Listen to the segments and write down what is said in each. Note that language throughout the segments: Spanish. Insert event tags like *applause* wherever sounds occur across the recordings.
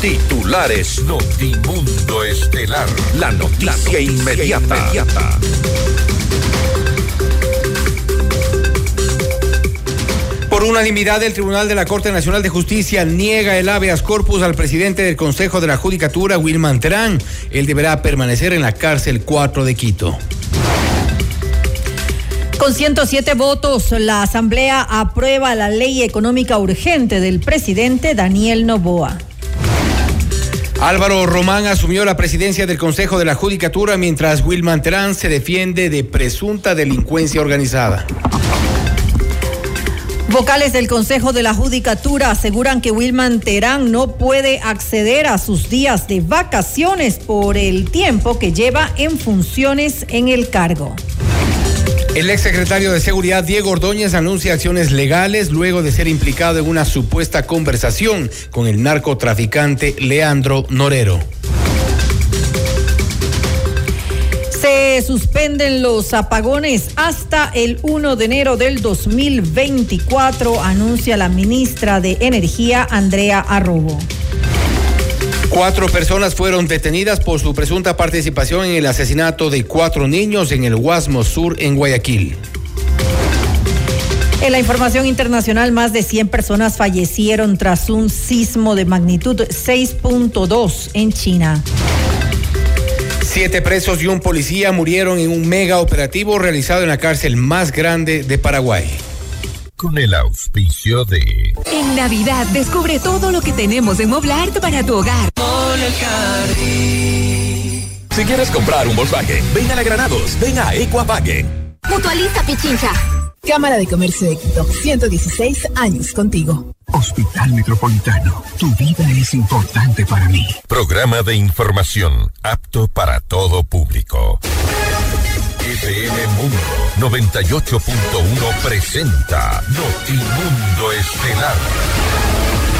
Titulares Notimundo Estelar. La noticia, inmediata. Por unanimidad, el Tribunal de la Corte Nacional de Justicia niega el habeas corpus al presidente del Consejo de la Judicatura, Wilman Terán. Él deberá permanecer en la cárcel 4 de Quito. Con 107 votos, la Asamblea aprueba la ley económica urgente del presidente Daniel Novoa. Álvaro Román asumió la presidencia del Consejo de la Judicatura mientras Wilman Terán se defiende de presunta delincuencia organizada. Vocales del Consejo de la Judicatura aseguran que Wilman Terán no puede acceder a sus días de vacaciones por el tiempo que lleva en funciones en el cargo. El exsecretario de Seguridad Diego Ordóñez anuncia acciones legales luego de ser implicado en una supuesta conversación con el narcotraficante Leandro Norero. Se suspenden los apagones hasta el 1 de enero del 2024, anuncia la ministra de Energía, Andrea Arrobo. Cuatro personas fueron detenidas por su presunta participación en el asesinato de cuatro niños en el Guasmo Sur en Guayaquil. En la información internacional, más de 100 personas fallecieron tras un sismo de magnitud 6.2 en China. Siete presos y un policía murieron en un mega operativo realizado en la cárcel más grande de Paraguay. Con el auspicio de... En Navidad descubre todo lo que tenemos en Moblart para tu hogar. Si quieres comprar un Volkswagen, ven a la Granados, ven a Equavagen. Mutualista Pichincha. Cámara de Comercio de Quito, 116 años contigo. Hospital Metropolitano, tu vida es importante para mí. Programa de información apto para todo público. FM Mundo 98.1 presenta Notimundo Estelar.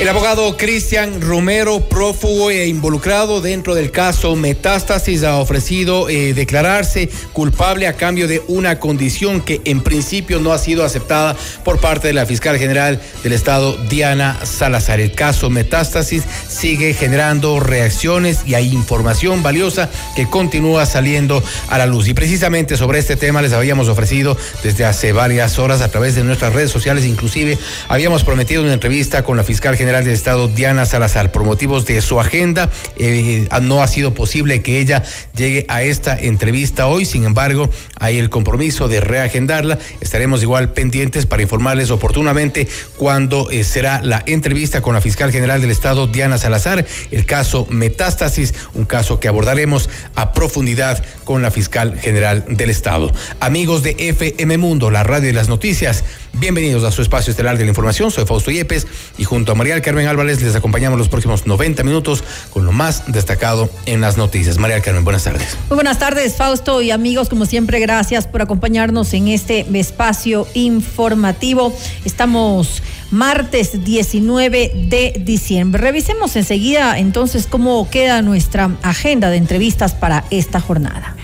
El abogado Cristian Romero, prófugo e involucrado dentro del caso Metástasis, ha ofrecido eh, declararse culpable a cambio de una condición que en principio no ha sido aceptada por parte de la fiscal general del Estado, Diana Salazar. El caso Metástasis sigue generando reacciones y hay información valiosa que continúa saliendo a la luz. Y precisamente sobre este tema les habíamos ofrecido desde hace varias horas a través de nuestras redes sociales, inclusive habíamos prometido una entrevista con la fiscal general del Estado, Diana Salazar. Por motivos de su agenda, eh, no ha sido posible que ella llegue a esta entrevista hoy. Sin embargo, hay el compromiso de reagendarla. Estaremos igual pendientes para informarles oportunamente cuándo eh, será la entrevista con la fiscal general del Estado, Diana Salazar. El caso Metástasis, un caso que abordaremos a profundidad con la fiscal general del Estado. Amigos de FM Mundo, la radio de las noticias, bienvenidos a su espacio estelar de la información. Soy Fausto Yepes y junto a María Carmen Álvarez les acompañamos los próximos 90 minutos con lo más destacado en las noticias. María Carmen, buenas tardes. Muy buenas tardes, Fausto y amigos, como siempre, gracias por acompañarnos en este espacio informativo. Estamos martes 19 de diciembre. Revisemos enseguida entonces cómo queda nuestra agenda de entrevistas para esta jornada.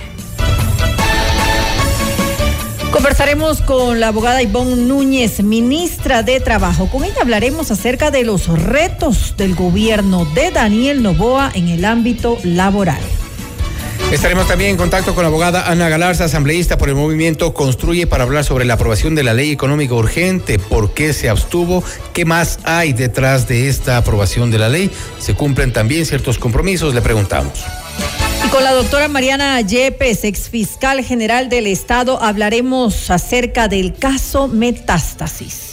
Conversaremos con la abogada Ivonne Núñez, ministra de Trabajo. Con ella hablaremos acerca de los retos del gobierno de Daniel Novoa en el ámbito laboral. Estaremos también en contacto con la abogada Ana Galarza, asambleísta por el movimiento Construye, para hablar sobre la aprobación de la ley económica urgente, por qué se abstuvo, qué más hay detrás de esta aprobación de la ley. ¿Se cumplen también ciertos compromisos? Le preguntamos. Y con la doctora Mariana Yepes, ex fiscal general del Estado, hablaremos acerca del caso Metástasis.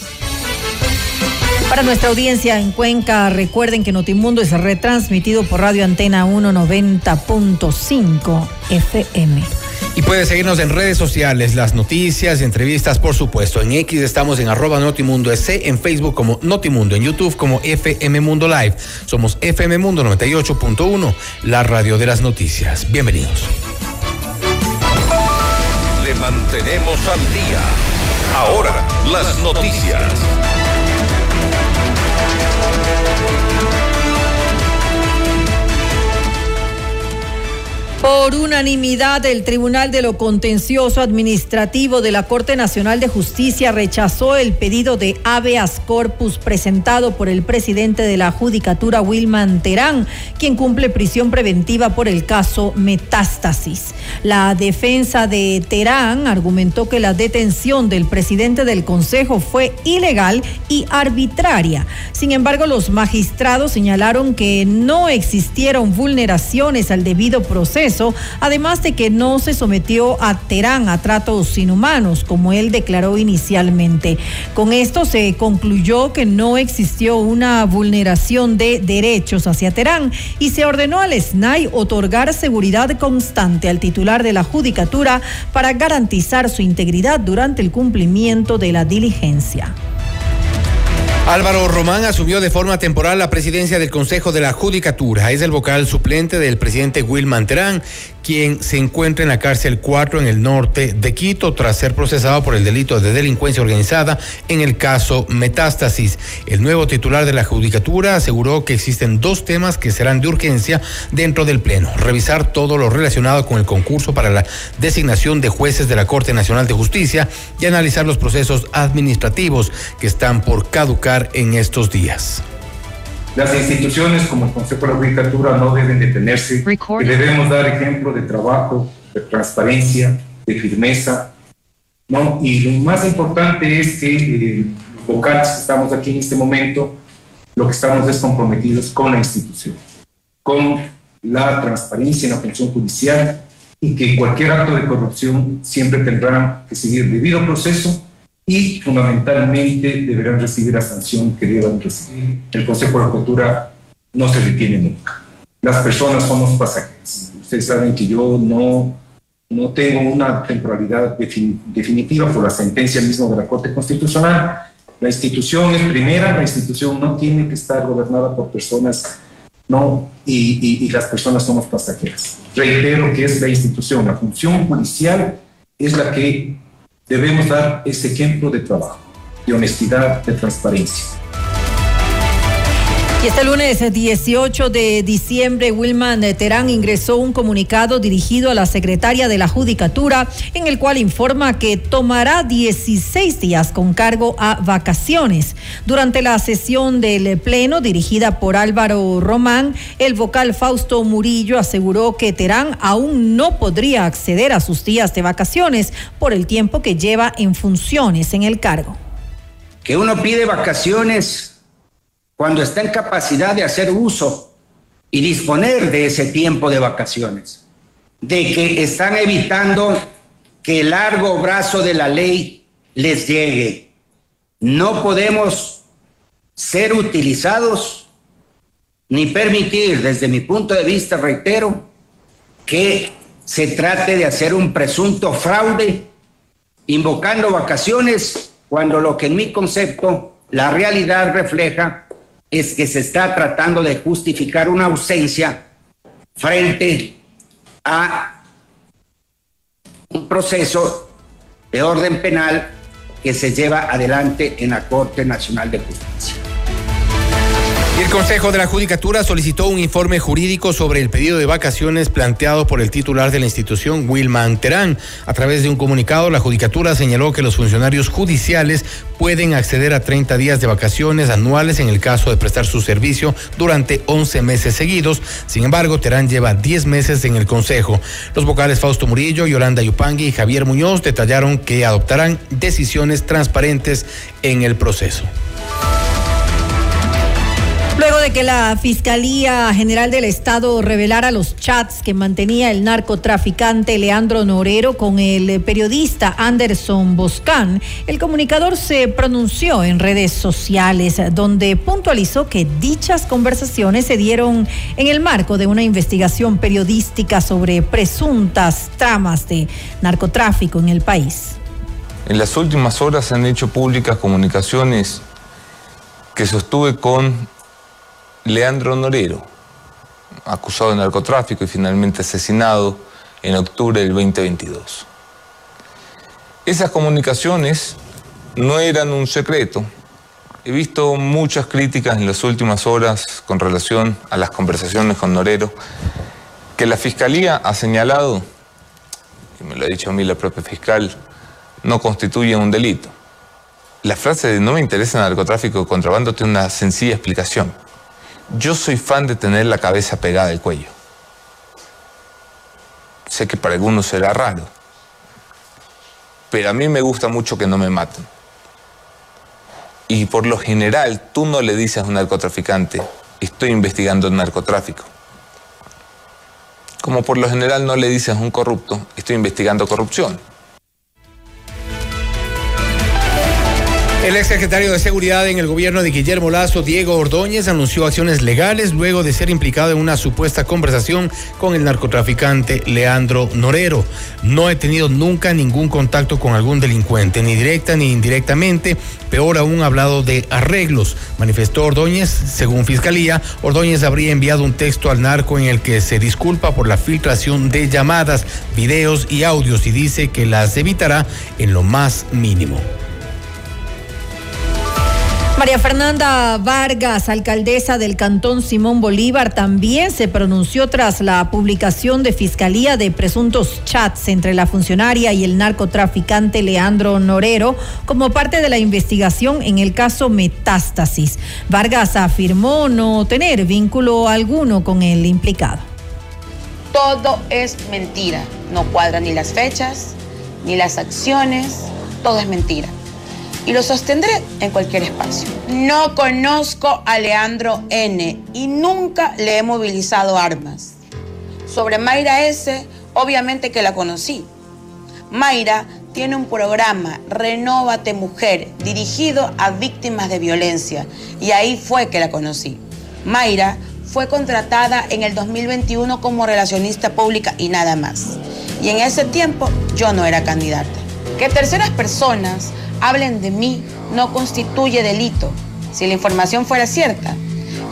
Para nuestra audiencia en Cuenca, recuerden que Notimundo es retransmitido por Radio Antena 190.5 FM. Y puede seguirnos en redes sociales, las noticias, entrevistas, por supuesto. En X estamos en arroba Notimundo SC, en Facebook como Notimundo, en YouTube como FM Mundo Live. Somos FM Mundo 98.1, la radio de las noticias. Bienvenidos. Le mantenemos al día. Ahora, las noticias. Por unanimidad, el Tribunal de lo Contencioso Administrativo de la Corte Nacional de Justicia rechazó el pedido de habeas corpus presentado por el presidente de la Judicatura, Wilman Terán, quien cumple prisión preventiva por el caso Metástasis. La defensa de Terán argumentó que la detención del presidente del Consejo fue ilegal y arbitraria. Sin embargo, los magistrados señalaron que no existieron vulneraciones al debido proceso además de que no se sometió a Terán a tratos inhumanos, como él declaró inicialmente. Con esto se concluyó que no existió una vulneración de derechos hacia Terán y se ordenó al SNAI otorgar seguridad constante al titular de la judicatura para garantizar su integridad durante el cumplimiento de la diligencia. Álvaro Román asumió de forma temporal la presidencia del Consejo de la Judicatura. Es el vocal suplente del presidente Wilman Terán, quien se encuentra en la cárcel 4 en el norte de Quito tras ser procesado por el delito de delincuencia organizada en el caso Metástasis. El nuevo titular de la Judicatura aseguró que existen dos temas que serán de urgencia dentro del Pleno. Revisar todo lo relacionado con el concurso para la designación de jueces de la Corte Nacional de Justicia y analizar los procesos administrativos que están por caducar en estos días. Las instituciones como el Consejo de la Judicatura no deben detenerse y debemos dar ejemplo de trabajo, de transparencia, de firmeza. ¿no? Y lo más importante es que eh, los vocales que estamos aquí en este momento, lo que estamos es comprometidos con la institución, con la transparencia en la función judicial y que cualquier acto de corrupción siempre tendrá que seguir debido proceso y fundamentalmente deberán recibir la sanción que deban recibir. El Consejo de Cultura no se detiene nunca. Las personas somos pasajeros. Ustedes saben que yo no, no tengo una temporalidad definitiva por la sentencia misma de la Corte Constitucional. La institución es primera, la institución no tiene que estar gobernada por personas, no, y, y, y las personas somos pasajeras. Reitero que es la institución, la función judicial es la que debemos dar ese ejemplo de trabajo, de honestidad, de transparencia. Y este lunes 18 de diciembre, Wilman Terán ingresó un comunicado dirigido a la secretaria de la Judicatura, en el cual informa que tomará 16 días con cargo a vacaciones. Durante la sesión del Pleno, dirigida por Álvaro Román, el vocal Fausto Murillo aseguró que Terán aún no podría acceder a sus días de vacaciones por el tiempo que lleva en funciones en el cargo. Que uno pide vacaciones cuando está en capacidad de hacer uso y disponer de ese tiempo de vacaciones, de que están evitando que el largo brazo de la ley les llegue. No podemos ser utilizados ni permitir, desde mi punto de vista, reitero, que se trate de hacer un presunto fraude invocando vacaciones cuando lo que en mi concepto la realidad refleja es que se está tratando de justificar una ausencia frente a un proceso de orden penal que se lleva adelante en la Corte Nacional de Justicia. El Consejo de la Judicatura solicitó un informe jurídico sobre el pedido de vacaciones planteado por el titular de la institución, Wilman Terán. A través de un comunicado, la Judicatura señaló que los funcionarios judiciales pueden acceder a 30 días de vacaciones anuales en el caso de prestar su servicio durante 11 meses seguidos. Sin embargo, Terán lleva 10 meses en el Consejo. Los vocales Fausto Murillo, Yolanda Yupangui y Javier Muñoz detallaron que adoptarán decisiones transparentes en el proceso. Luego de que la Fiscalía General del Estado revelara los chats que mantenía el narcotraficante Leandro Norero con el periodista Anderson Boscan, el comunicador se pronunció en redes sociales donde puntualizó que dichas conversaciones se dieron en el marco de una investigación periodística sobre presuntas tramas de narcotráfico en el país. En las últimas horas se han hecho públicas comunicaciones que sostuve con Leandro Norero, acusado de narcotráfico y finalmente asesinado en octubre del 2022. Esas comunicaciones no eran un secreto. He visto muchas críticas en las últimas horas con relación a las conversaciones con Norero, que la Fiscalía ha señalado, y me lo ha dicho a mí la propia fiscal, no constituye un delito. La frase de no me interesa el narcotráfico o contrabando tiene una sencilla explicación. Yo soy fan de tener la cabeza pegada al cuello. Sé que para algunos será raro, pero a mí me gusta mucho que no me maten. Y por lo general, tú no le dices a un narcotraficante, estoy investigando el narcotráfico. Como por lo general no le dices a un corrupto, estoy investigando corrupción. El ex secretario de Seguridad en el gobierno de Guillermo Lazo, Diego Ordóñez, anunció acciones legales luego de ser implicado en una supuesta conversación con el narcotraficante Leandro Norero. No he tenido nunca ningún contacto con algún delincuente, ni directa ni indirectamente. Peor aún, hablado de arreglos, manifestó Ordóñez. Según Fiscalía, Ordóñez habría enviado un texto al narco en el que se disculpa por la filtración de llamadas, videos y audios y dice que las evitará en lo más mínimo. María Fernanda Vargas, alcaldesa del Cantón Simón Bolívar, también se pronunció tras la publicación de Fiscalía de presuntos chats entre la funcionaria y el narcotraficante Leandro Norero como parte de la investigación en el caso Metástasis. Vargas afirmó no tener vínculo alguno con el implicado. Todo es mentira. No cuadran ni las fechas, ni las acciones. Todo es mentira y lo sostendré en cualquier espacio. No conozco a Leandro N y nunca le he movilizado armas. Sobre Mayra S, obviamente que la conocí. Mayra tiene un programa, Renóvate Mujer, dirigido a víctimas de violencia y ahí fue que la conocí. Mayra fue contratada en el 2021 como relacionista pública y nada más. Y en ese tiempo yo no era candidata. Que terceras personas hablen de mí no constituye delito si la información fuera cierta,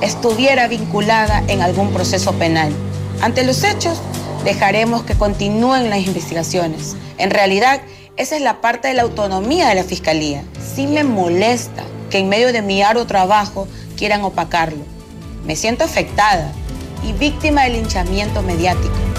estuviera vinculada en algún proceso penal. Ante los hechos, dejaremos que continúen las investigaciones. En realidad, esa es la parte de la autonomía de la Fiscalía. Sí me molesta que en medio de mi arduo trabajo quieran opacarlo. Me siento afectada y víctima del linchamiento mediático.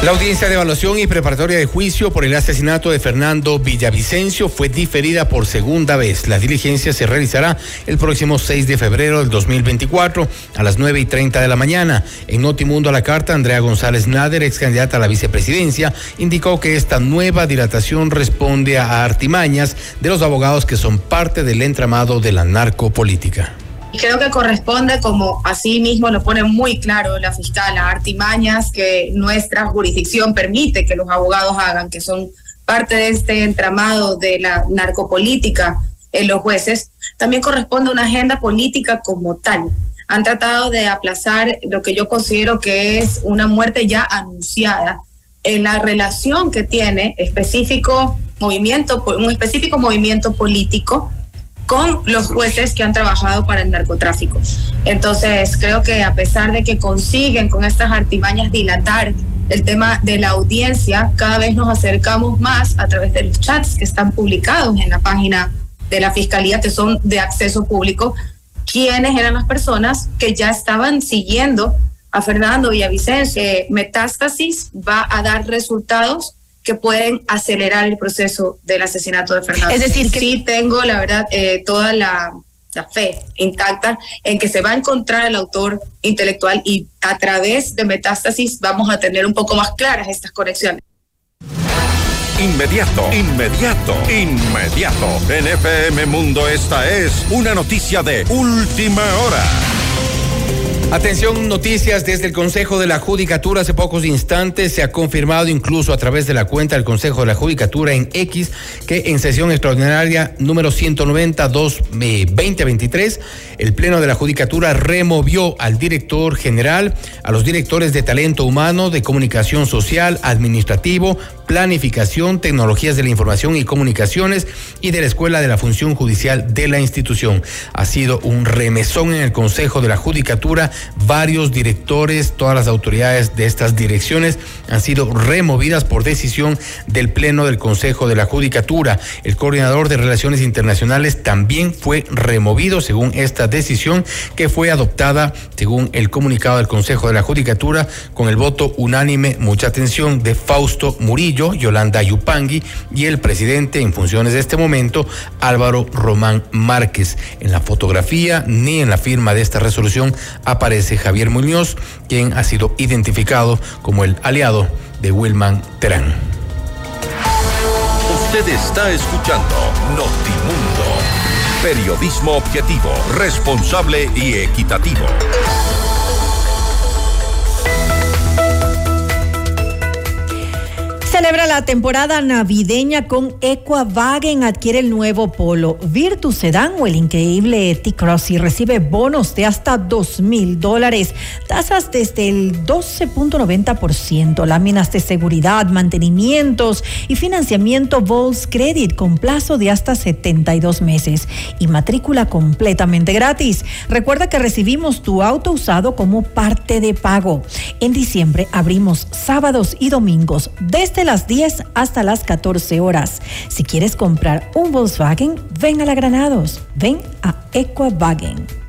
La audiencia de evaluación y preparatoria de juicio por el asesinato de Fernando Villavicencio fue diferida por segunda vez. La diligencia se realizará el próximo 6 de febrero del 2024 a las 9 y 30 de la mañana. En Notimundo a la carta, Andrea González Nader, ex candidata a la vicepresidencia, indicó que esta nueva dilatación responde a artimañas de los abogados que son parte del entramado de la narcopolítica. Y creo que corresponde, como así mismo lo pone muy claro la fiscal, a artimañas que nuestra jurisdicción permite que los abogados hagan, que son parte de este entramado de la narcopolítica en los jueces, también corresponde una agenda política como tal. Han tratado de aplazar lo que yo considero que es una muerte ya anunciada en la relación que tiene específico movimiento, un específico movimiento político con los jueces que han trabajado para el narcotráfico. Entonces, creo que a pesar de que consiguen con estas artimañas dilatar el tema de la audiencia, cada vez nos acercamos más a través de los chats que están publicados en la página de la Fiscalía, que son de acceso público, quiénes eran las personas que ya estaban siguiendo a Fernando Villavicencio. Metástasis va a dar resultados que pueden acelerar el proceso del asesinato de Fernando. Es decir, que sí tengo, la verdad, eh, toda la, fe intacta en que se va a encontrar el autor intelectual y a través de metástasis vamos a tener un poco más claras estas conexiones. Inmediato, inmediato, inmediato. En FM Mundo esta es una noticia de última hora. Atención, noticias desde el Consejo de la Judicatura. Hace pocos instantes se ha confirmado incluso a través de la cuenta del Consejo de la Judicatura en X que en sesión extraordinaria número 192 2023 el Pleno de la Judicatura removió al director general, a los directores de talento humano, de comunicación social, administrativo, planificación, tecnologías de la información y comunicaciones y de la Escuela de la Función Judicial de la institución. Ha sido un remesón en el Consejo de la Judicatura. Varios directores, todas las autoridades de estas direcciones han sido removidas por decisión del Pleno del Consejo de la Judicatura. El coordinador de Relaciones Internacionales también fue removido según esta decisión que fue adoptada según el comunicado del Consejo de la Judicatura con el voto unánime, mucha atención, de Fausto Murillo Yolanda Yupangui y el presidente en funciones de este momento, Álvaro Román Márquez. En la fotografía ni en la firma de esta resolución aparece Javier Muñoz, quien ha sido identificado como el aliado de Wilman Terán. Usted está escuchando Notimundo. Periodismo objetivo, responsable y equitativo. Celebra la temporada navideña con Equavagen. Adquiere el nuevo Polo Virtus Sedan o el increíble T-Cross y recibe bonos de hasta dos mil dólares. Tasas desde el 12.90%. Láminas de seguridad, mantenimientos y financiamiento Vols Credit con plazo de hasta 72 meses y matrícula completamente gratis. Recuerda que recibimos tu auto usado como parte de pago. En diciembre abrimos sábados y domingos desde las 10 hasta las 14 horas. Si quieres comprar un Volkswagen, ven a la Granados, ven a Equavagen.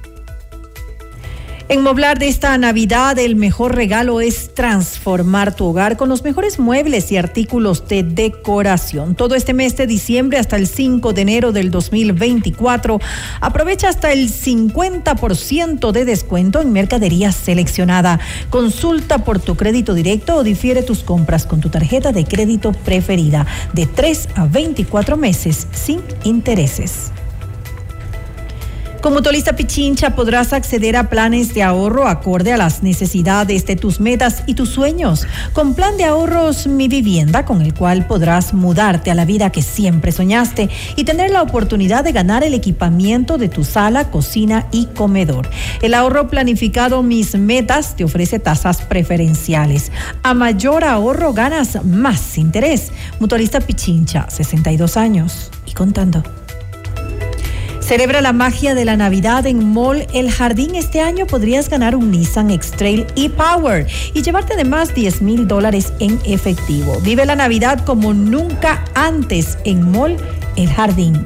En Moblar de esta Navidad, el mejor regalo es transformar tu hogar con los mejores muebles y artículos de decoración. Todo este mes de diciembre hasta el 5 de enero del 2024, aprovecha hasta el 50% de descuento en mercadería seleccionada. Consulta por tu crédito directo o difiere tus compras con tu tarjeta de crédito preferida de 3 a 24 meses sin intereses. Como Mutualista Pichincha podrás acceder a planes de ahorro acorde a las necesidades de tus metas y tus sueños. Con plan de ahorros Mi Vivienda, con el cual podrás mudarte a la vida que siempre soñaste y tener la oportunidad de ganar el equipamiento de tu sala, cocina y comedor. El ahorro planificado Mis Metas te ofrece tasas preferenciales. A mayor ahorro ganas más interés. Mutualista Pichincha, 62 años y contando. Celebra la magia de la Navidad en Mall El Jardín. Este año podrías ganar un Nissan X-Trail e-Power y llevarte además 10 mil dólares en efectivo. Vive la Navidad como nunca antes en Mall El Jardín.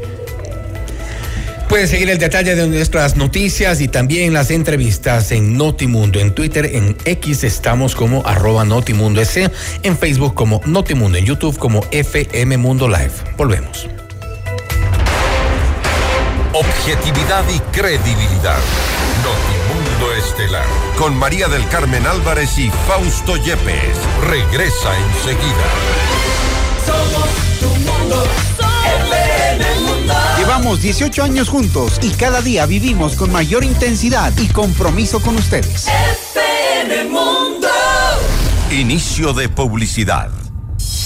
Pueden seguir el detalle de nuestras noticias y también las entrevistas en Notimundo. En Twitter, en X estamos como arroba Notimundo S, en Facebook como Notimundo, en YouTube como FM Mundo Live. Volvemos. Objetividad y credibilidad. Notimundo Estelar. Con María del Carmen Álvarez y Fausto Yepes. Regresa enseguida. Somos tu mundo. Llevamos 18 años juntos y cada día vivimos con mayor intensidad y compromiso con ustedes. FM Mundo. Inicio de publicidad.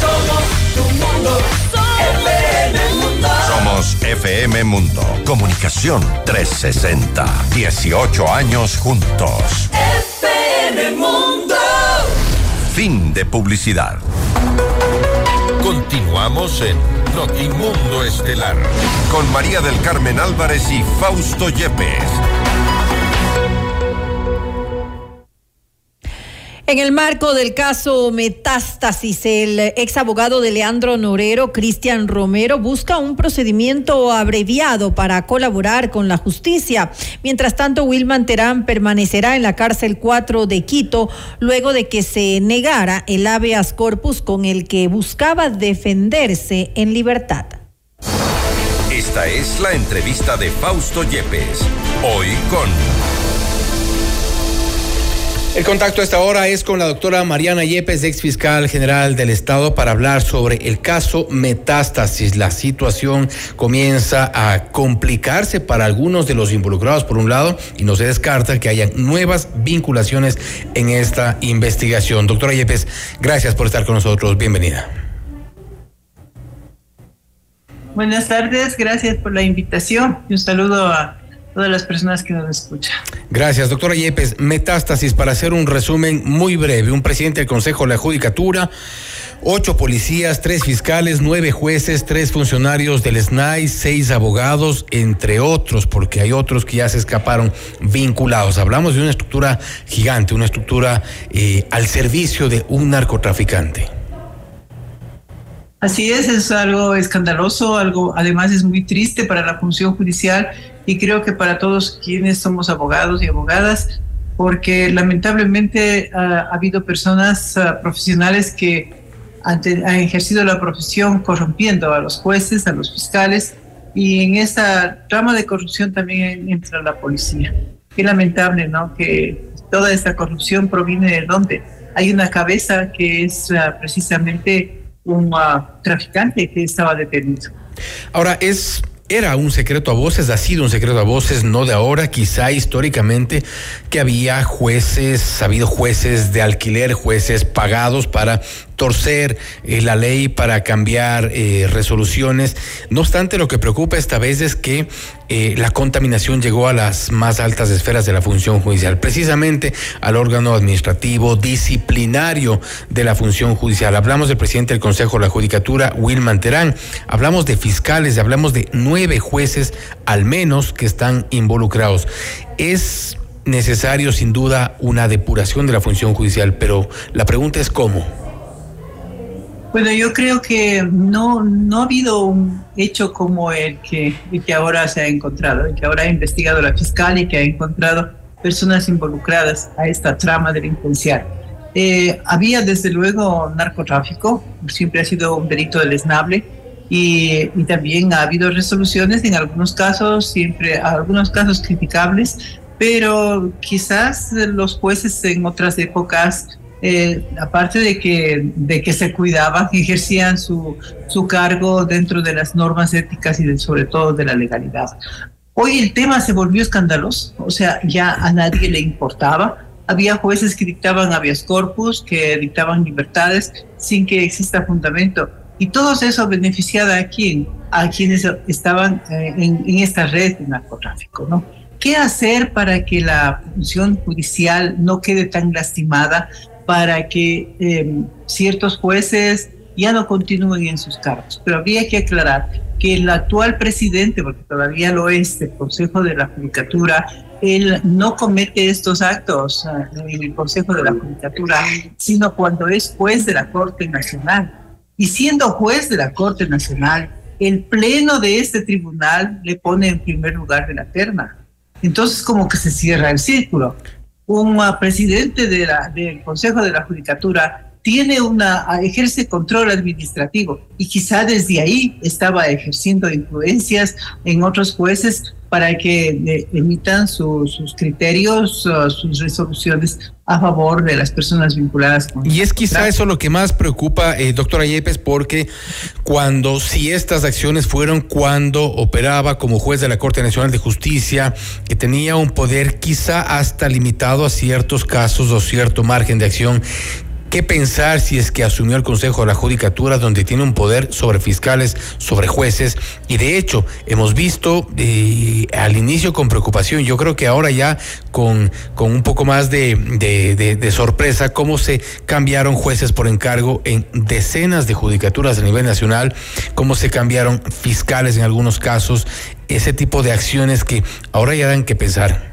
Somos tu mundo. FM Mundo. Somos FM Mundo. Comunicación 360. 18 años juntos. FM Mundo. Fin de publicidad. Continuamos en Notimundo Estelar con María del Carmen Álvarez y Fausto Yepes. En el marco del caso Metástasis, el ex abogado de Leandro Norero, Cristian Romero, busca un procedimiento abreviado para colaborar con la justicia. Mientras tanto, Wilman Terán permanecerá en la cárcel 4 de Quito luego de que se negara el habeas corpus con el que buscaba defenderse en libertad. Esta es la entrevista de Fausto Yepes. Hoy con El contacto a esta hora es con la doctora Mariana Yepes, ex fiscal general del Estado, para hablar sobre el caso Metástasis. La situación comienza a complicarse para algunos de los involucrados, por un lado, y no se descarta que hayan nuevas vinculaciones en esta investigación. Doctora Yepes, gracias por estar con nosotros. Bienvenida. Buenas tardes, gracias por la invitación y un saludo a todas las personas que nos escuchan. Gracias, doctora Yepes. Metástasis, para hacer un resumen muy breve. Un presidente del Consejo de la Judicatura, ocho policías, tres fiscales, nueve jueces, tres funcionarios del SNAI, seis abogados, entre otros, porque hay otros que ya se escaparon vinculados. Hablamos de una estructura gigante, una estructura eh, al servicio de un narcotraficante. Así es, es algo escandaloso, algo además es muy triste para la función judicial y creo que para todos quienes somos abogados y abogadas, porque lamentablemente ah, ha habido personas ah, profesionales que han, han ejercido la profesión corrompiendo a los jueces, a los fiscales y en esta trama de corrupción también entra la policía. Qué lamentable, ¿no? Que toda esta corrupción proviene de dónde? Hay una cabeza que es ah, precisamente un traficante que estaba detenido. Ahora, es. Era un secreto a voces, ha sido un secreto a voces, no de ahora, quizá históricamente, que había jueces, ha habido jueces de alquiler, jueces pagados para torcer eh, la ley, para cambiar eh, resoluciones. No obstante, lo que preocupa esta vez es que eh, la contaminación llegó a las más altas esferas de la función judicial, precisamente al órgano administrativo disciplinario de la función judicial. Hablamos del presidente del Consejo de la Judicatura, Wilman Terán, hablamos de fiscales, hablamos de nueve jueces al menos que están involucrados. Es necesario sin duda una depuración de la función judicial, pero la pregunta es cómo. Bueno, yo creo que no, no ha habido un hecho como el que, el que ahora se ha encontrado, el que ahora ha investigado la fiscal y que ha encontrado personas involucradas a esta trama delincuencial. Eh, había desde luego narcotráfico, siempre ha sido un delito deleznable y, y también ha habido resoluciones en algunos casos, siempre algunos casos criticables, pero quizás los jueces en otras épocas eh, aparte de que, de que se cuidaban, ejercían su, su cargo dentro de las normas éticas y sobre todo de la legalidad. Hoy el tema se volvió escandaloso, o sea, ya a nadie le importaba. Había jueces que dictaban habeas corpus, que dictaban libertades sin que exista fundamento. Y todo eso beneficiaba a quién? A quienes estaban eh, en, en esta red de narcotráfico, ¿no? ¿Qué hacer para que la función judicial no quede tan lastimada, para que eh, ciertos jueces ya no continúen en sus cargos? Pero habría que aclarar que el actual presidente, porque todavía lo es, del Consejo de la Judicatura, él no comete estos actos ah, en el Consejo de la Judicatura, sino cuando es juez de la Corte Nacional. Y siendo juez de la Corte Nacional, el pleno de este tribunal le pone en primer lugar de la terna. Entonces como que se cierra el círculo. Un presidente de la- del Consejo de la Judicatura tiene una, ejerce control administrativo. Y quizá desde ahí estaba ejerciendo influencias en otros jueces para que eh, emitan sus criterios, uh, sus resoluciones a favor de las personas vinculadas con Y es quizá eso lo que más preocupa, eh, doctora Yepes, porque cuando, si estas acciones fueron cuando operaba como juez de la Corte Nacional de Justicia, que tenía un poder quizá hasta limitado a ciertos casos o cierto margen de acción, ¿Qué pensar si es que asumió el Consejo de la Judicatura, donde tiene un poder sobre fiscales, sobre jueces? Y de hecho, hemos visto eh, al inicio con preocupación, yo creo que ahora ya con, con un poco más de, de, sorpresa, cómo se cambiaron jueces por encargo en decenas de judicaturas a nivel nacional, cómo se cambiaron fiscales en algunos casos, ese tipo de acciones que ahora ya dan que pensar.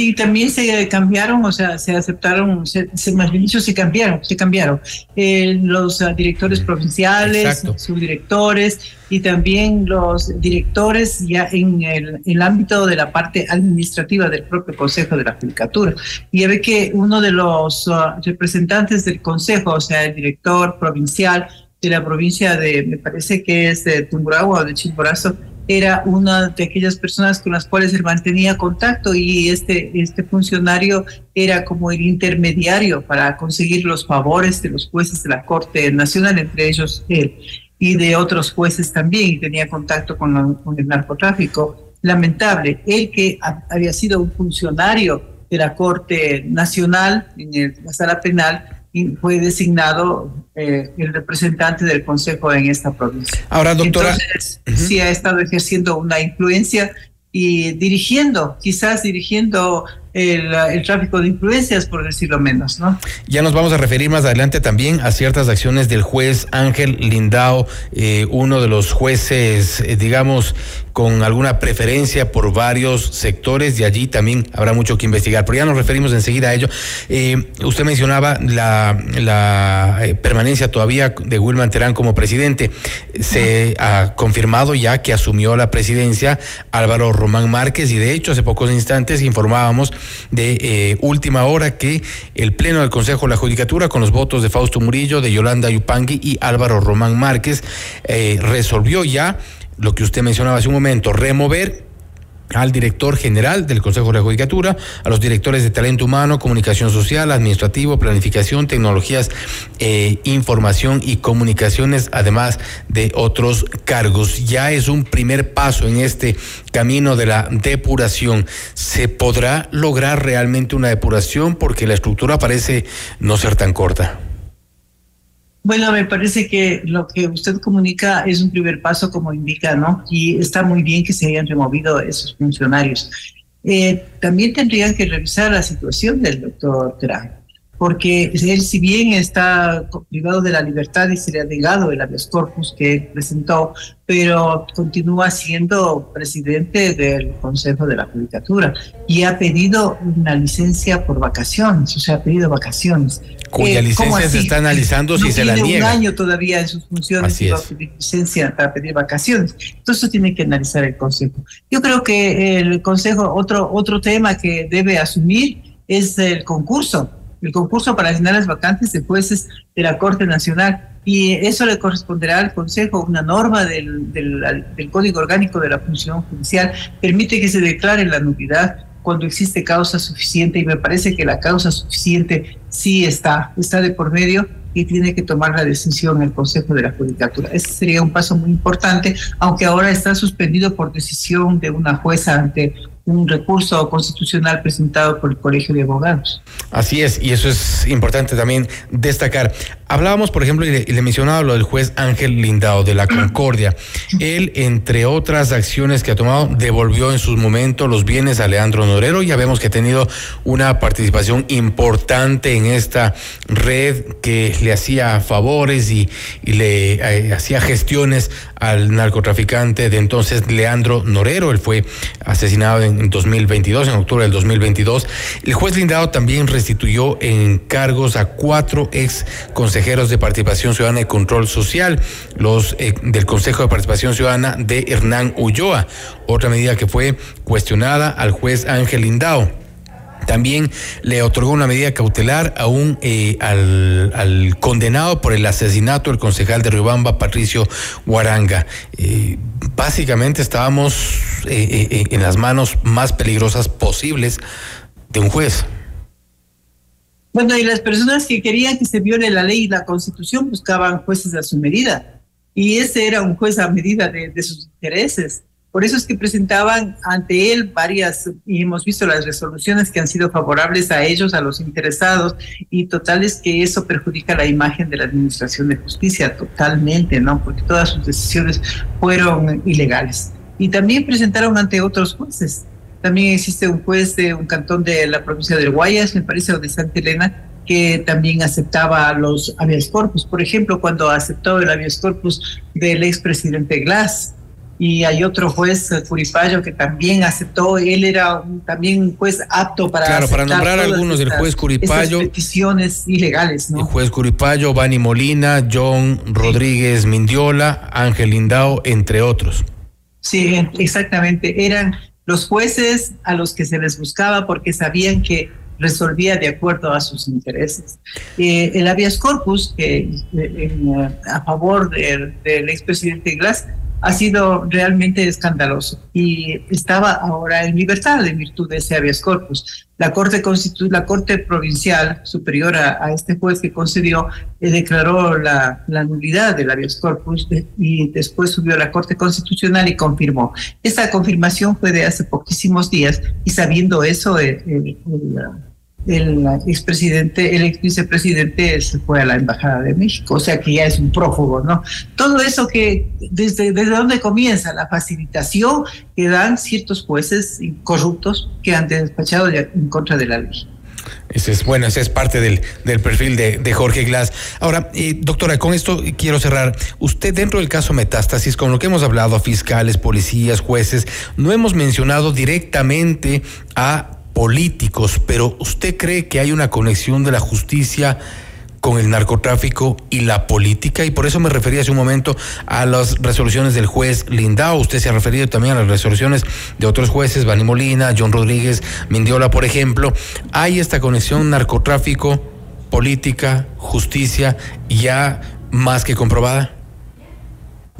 Sí, también se cambiaron, o sea, se aceptaron, se, más bien dicho, se cambiaron, se cambiaron eh, los uh, directores provinciales, subdirectores y también los directores ya en el, el, ámbito de la parte administrativa del propio Consejo de la Judicatura. Y ya ve que uno de los uh, representantes del Consejo, o sea, el director provincial de la provincia de, me parece que es de Tumburagua o de Chimborazo, era una de aquellas personas con las cuales él mantenía contacto y este, este funcionario era como el intermediario para conseguir los favores de los jueces de la Corte Nacional, entre ellos él, y de otros jueces también, y tenía contacto con, el narcotráfico. Lamentable, él que había sido un funcionario de la Corte Nacional en la sala penal, y fue designado eh, el representante del Consejo en esta provincia. Ahora, doctora. Entonces, sí ha estado ejerciendo una influencia y dirigiendo, quizás dirigiendo el, tráfico de influencias, por decirlo menos, ¿no? Ya nos vamos a referir más adelante también a ciertas acciones del juez Ángel Lindao, eh, uno de los jueces, eh, digamos, con alguna preferencia por varios sectores y allí también habrá mucho que investigar. Pero ya nos referimos enseguida a ello. Eh, usted mencionaba la, la eh, permanencia todavía de Wilman Terán como presidente. Se ha confirmado ya que asumió la presidencia Álvaro Román Márquez y de hecho hace pocos instantes informábamos de eh, última hora que el Pleno del Consejo de la Judicatura con los votos de Fausto Murillo, de Yolanda Yupangui y Álvaro Román Márquez resolvió ya lo que usted mencionaba hace un momento, remover al director general del Consejo de la Judicatura, a los directores de talento humano, comunicación social, administrativo, planificación, tecnologías, eh, información y comunicaciones, además de otros cargos. Ya es un primer paso en este camino de la depuración. ¿Se podrá lograr realmente una depuración? Porque la estructura parece no ser tan corta. Bueno, me parece que lo que usted comunica es un primer paso, como indica, ¿no? Y está muy bien que se hayan removido esos funcionarios. Eh, también tendrían que revisar la situación del doctor Terán, porque él, si bien está privado de la libertad y se le ha negado el habeas corpus que presentó, pero continúa siendo presidente del Consejo de la Judicatura y ha pedido una licencia por vacaciones, o sea, ha pedido vacaciones cuya eh, licencia se está analizando si se la niega. un año todavía en sus funciones y va a pedir licencia para pedir vacaciones. Entonces tiene que analizar el Consejo. Yo creo que el Consejo, otro, otro tema que debe asumir es el concurso, el concurso para llenar las vacantes de jueces de la Corte Nacional. Y eso le corresponderá al Consejo. Una norma del, del, del Código Orgánico de la Función Judicial permite que se declare la nulidad cuando existe causa suficiente y me parece que la causa suficiente sí está, está de por medio y tiene que tomar la decisión el Consejo de la Judicatura. Ese sería un paso muy importante, aunque ahora está suspendido por decisión de una jueza ante un recurso constitucional presentado por el Colegio de Abogados. Así es, y eso es importante también destacar. Hablábamos, por ejemplo, y le, mencionaba lo del juez Ángel Lindao de la *clears throat* Concordia. Él, entre otras acciones que ha tomado, devolvió en sus momentos los bienes a Leandro Norero. Ya vemos que ha tenido una participación importante en esta red que le hacía favores y, le eh, hacía gestiones al narcotraficante de entonces Leandro Norero. Él fue asesinado en, 2022, en octubre del 2022. El juez Lindado también restituyó en cargos a cuatro ex consejeros de participación ciudadana y control social, los eh, del Consejo de Participación Ciudadana de Hernán Ulloa. Otra medida que fue cuestionada al juez Ángel Lindao. También le otorgó una medida cautelar a un, eh, al, condenado por el asesinato del concejal de Riobamba, Patricio Guaranga. Eh, básicamente estábamos eh, en las manos más peligrosas posibles de un juez. Bueno, y las personas que querían que se viole la ley y la constitución buscaban jueces a su medida. Y ese era un juez a medida de sus intereses. Por eso es que presentaban ante él varias, y hemos visto las resoluciones que han sido favorables a ellos, a los interesados, y total es que eso perjudica la imagen de la Administración de Justicia totalmente, ¿no? Porque todas sus decisiones fueron ilegales. Y también presentaron ante otros jueces. También existe un juez de un cantón de la provincia del Guayas, me parece, o de Santa Elena, que también aceptaba los habeas corpus. Por ejemplo, cuando aceptó el habeas corpus del expresidente Glass, y hay otro juez, Curipayo, que también aceptó, él era también un juez apto para Claro, para nombrar algunos, del juez Curipayo. peticiones ilegales, ¿no? El juez Curipayo, Bani Molina, John Rodríguez Mindiola, Ángel Lindao, entre otros. Sí, exactamente. Eran los jueces a los que se les buscaba porque sabían que resolvía de acuerdo a sus intereses. Eh, el habeas corpus, que eh, a favor del, del expresidente Glass, ha sido realmente escandaloso y estaba ahora en libertad en virtud de ese habeas corpus. La Corte, Constitu la Corte Provincial Superior a, este juez que concedió eh, declaró la, la, nulidad del habeas corpus y después subió a la Corte Constitucional y confirmó. Esa confirmación fue de hace poquísimos días y sabiendo eso, el, el, el expresidente, el ex vicepresidente se fue a la Embajada de México, o sea que ya es un prófugo, ¿no? Todo eso que, desde, desde dónde comienza la facilitación que dan ciertos jueces corruptos que han despachado en contra de la ley. Ese es bueno, ese es parte del, del perfil de, de, Jorge Glass. Ahora, eh, doctora, con esto quiero cerrar. Usted, dentro del caso Metástasis, con lo que hemos hablado a fiscales, policías, jueces, no hemos mencionado directamente a políticos, pero ¿usted cree que hay una conexión de la justicia con el narcotráfico y la política? Y por eso me refería hace un momento a las resoluciones del juez Lindao. Usted se ha referido también a las resoluciones de otros jueces, Bani Molina, John Rodríguez, Mindiola, por ejemplo. ¿Hay esta conexión narcotráfico, política, justicia ya más que comprobada?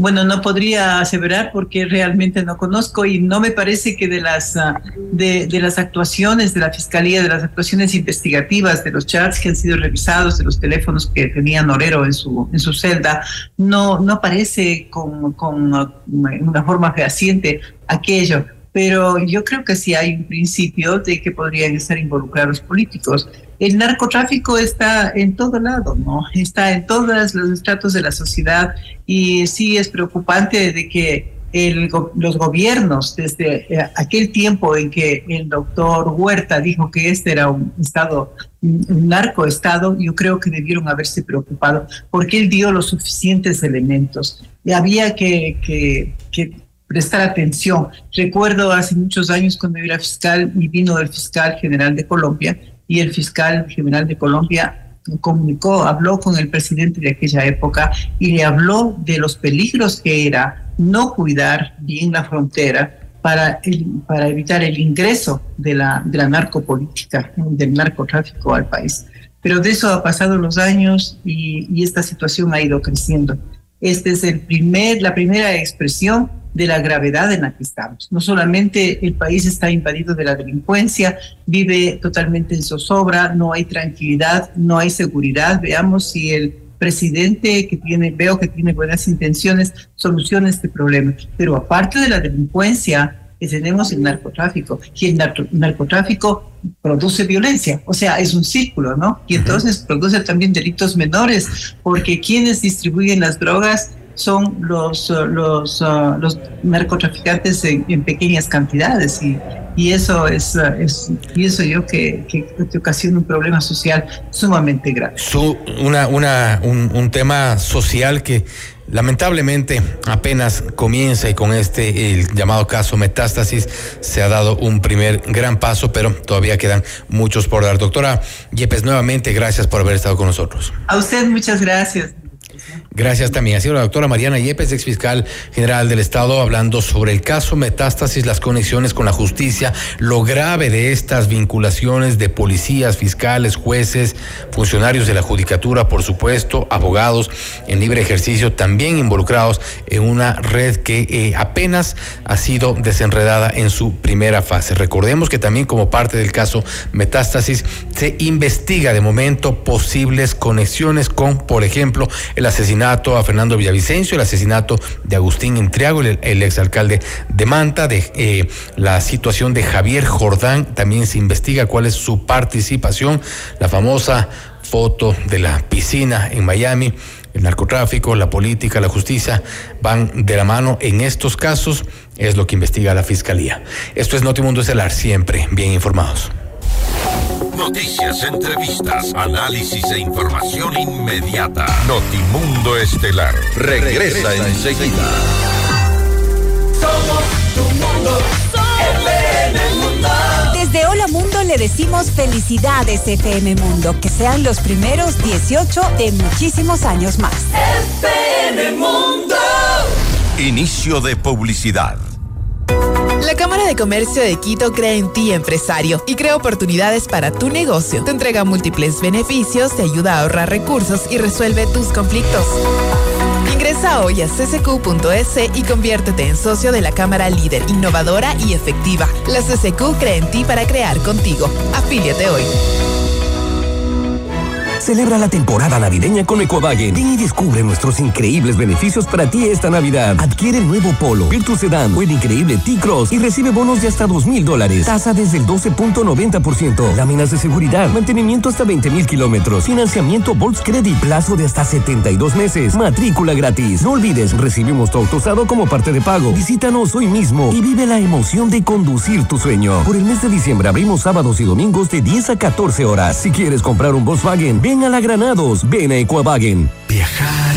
Bueno, no podría aseverar porque realmente no conozco y no me parece que de las, ah, de, de, las actuaciones de la Fiscalía, de las actuaciones investigativas, de los chats que han sido revisados, de los teléfonos que tenía Norero en su, en su celda, no, no aparece con, con una forma fehaciente aquello pero yo creo que sí hay un principio de que podrían estar involucrados políticos. El narcotráfico está en todo lado, ¿no? Está en todos los estratos de la sociedad y sí es preocupante de que los gobiernos, desde eh, aquel tiempo en que el doctor Huerta dijo que este era un estado, un narcoestado, yo creo que debieron haberse preocupado porque él dio los suficientes elementos. Y había que, que, que prestar atención. Recuerdo hace muchos años cuando yo era fiscal y vino el fiscal general de Colombia y el fiscal general de Colombia comunicó, habló con el presidente de aquella época y le habló de los peligros que era no cuidar bien la frontera para, el, para evitar el ingreso de la, de la narcopolítica, del narcotráfico al país. Pero de eso ha pasado los años y, y esta situación ha ido creciendo. Este es el primer, la primera expresión de la gravedad en la que estamos. No solamente el país está invadido de la delincuencia, vive totalmente en zozobra, no hay tranquilidad, no hay seguridad. Veamos si el presidente que tiene, veo que tiene buenas intenciones, soluciona este problema. Pero aparte de la delincuencia, tenemos el narcotráfico y el narcotráfico produce violencia, o sea, es un círculo, ¿no? Y entonces produce también delitos menores, porque quienes distribuyen las drogas son los, uh, los, uh, los narcotraficantes en, en, pequeñas cantidades y, y eso es, uh, es pienso yo que, que, que, ocasiona un problema social sumamente grave. Su, una, una, un, un tema social que lamentablemente apenas comienza y con este el llamado caso metástasis se ha dado un primer gran paso, pero todavía quedan muchos por dar. Doctora Yepes, nuevamente gracias por haber estado con nosotros. A usted muchas gracias. Gracias también. Ha sido la doctora Mariana Yepes, ex fiscal general del Estado, hablando sobre el caso Metástasis, las conexiones con la justicia, lo grave de estas vinculaciones de policías, fiscales, jueces, funcionarios de la judicatura, por supuesto, abogados en libre ejercicio, también involucrados en una red que eh, apenas ha sido desenredada en su primera fase. Recordemos que también como parte del caso Metástasis se investiga de momento posibles conexiones con, por ejemplo, el asesinato a Fernando Villavicencio, el asesinato de Agustín Intriago, el, exalcalde de Manta, de eh, la situación de Javier Jordán, también se investiga cuál es su participación, la famosa foto de la piscina en Miami. El narcotráfico, la política, la justicia van de la mano en estos casos, es lo que investiga la fiscalía. Esto es Notimundo Estelar, siempre bien informados. Noticias, entrevistas, análisis e información inmediata. Notimundo Estelar regresa, enseguida. Somos tu mundo, FM Mundo. Desde Hola Mundo le decimos felicidades FM Mundo, que sean los primeros 18 de muchísimos años más. FM Mundo. Inicio de publicidad. La Cámara de Comercio de Quito cree en ti, empresario, y crea oportunidades para tu negocio. Te entrega múltiples beneficios, te ayuda a ahorrar recursos y resuelve tus conflictos. Ingresa hoy a ccq.es y conviértete en socio de la Cámara líder, innovadora y efectiva. La CCQ cree en ti para crear contigo. Afíliate hoy. Celebra la temporada navideña con Ecovagen. Ven y descubre nuestros increíbles beneficios para ti esta Navidad. Adquiere nuevo Polo, Virtus Sedan o el increíble T-Cross y recibe bonos de hasta dos mil dólares. Tasa desde el 12.90%. Láminas de seguridad, mantenimiento hasta 20 mil kilómetros. Financiamiento Volts Credit, plazo de hasta 72 meses. Matrícula gratis. No olvides, recibimos tu auto usado como parte de pago. Visítanos hoy mismo y vive la emoción de conducir tu sueño. Por el mes de diciembre abrimos sábados y domingos de 10 a 14 horas. Si quieres comprar un Volkswagen, ven a la Granados, ven a Equavagen. ¿Viajar,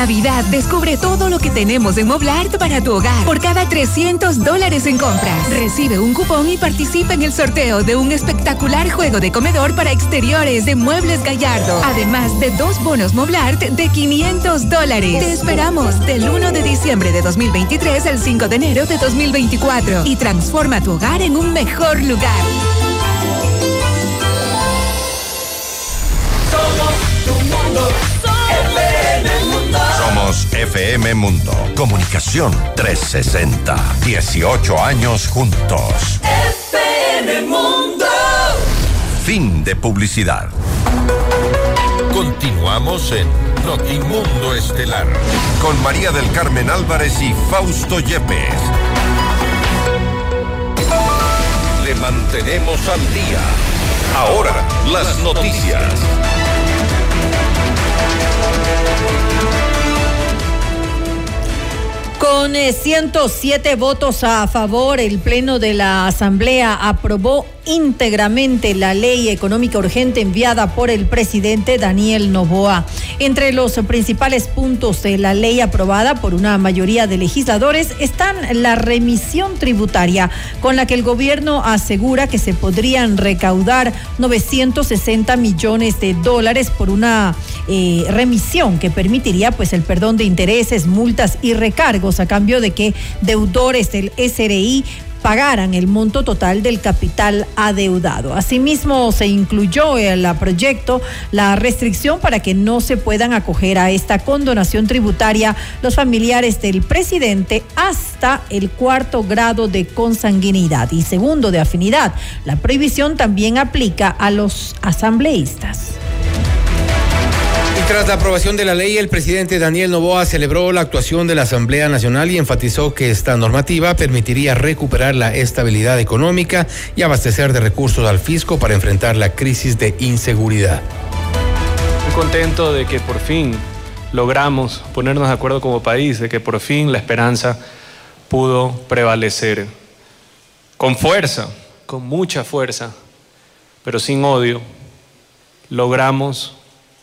Navidad descubre todo lo que tenemos en Moblart para tu hogar. Por cada 300 dólares en compras, recibe un cupón y participa en el sorteo de un espectacular juego de comedor para exteriores de Muebles Gallardo. Además de dos bonos Moblart de 500 dólares. Te esperamos del 1 de diciembre de 2023 al 5 de enero de 2024 y transforma tu hogar en un mejor lugar. Somos FM Mundo. Comunicación 360. 18 años juntos. FM Mundo. Fin de publicidad. Continuamos en Notimundo Estelar con María del Carmen Álvarez y Fausto Yepes. Le mantenemos al día. Ahora, las noticias. Con eh, 107 votos a favor, el Pleno de la Asamblea aprobó íntegramente la ley económica urgente enviada por el presidente Daniel Novoa. Entre los principales puntos de la ley aprobada por una mayoría de legisladores están la remisión tributaria, con la que el gobierno asegura que se podrían recaudar 960 millones de dólares por una eh, remisión que permitiría pues el perdón de intereses, multas y recargos a cambio de que deudores del SRI pagaran el monto total del capital adeudado. Asimismo, se incluyó en el proyecto la restricción para que no se puedan acoger a esta condonación tributaria los familiares del presidente hasta el cuarto grado de consanguinidad y segundo de afinidad. La prohibición también aplica a los asambleístas. Tras la aprobación de la ley, el presidente Daniel Novoa celebró la actuación de la Asamblea Nacional y enfatizó que esta normativa permitiría recuperar la estabilidad económica y abastecer de recursos al fisco para enfrentar la crisis de inseguridad. Estoy contento de que por fin logramos ponernos de acuerdo como país, de que por fin la esperanza pudo prevalecer. Con fuerza, con mucha fuerza, pero sin odio, logramos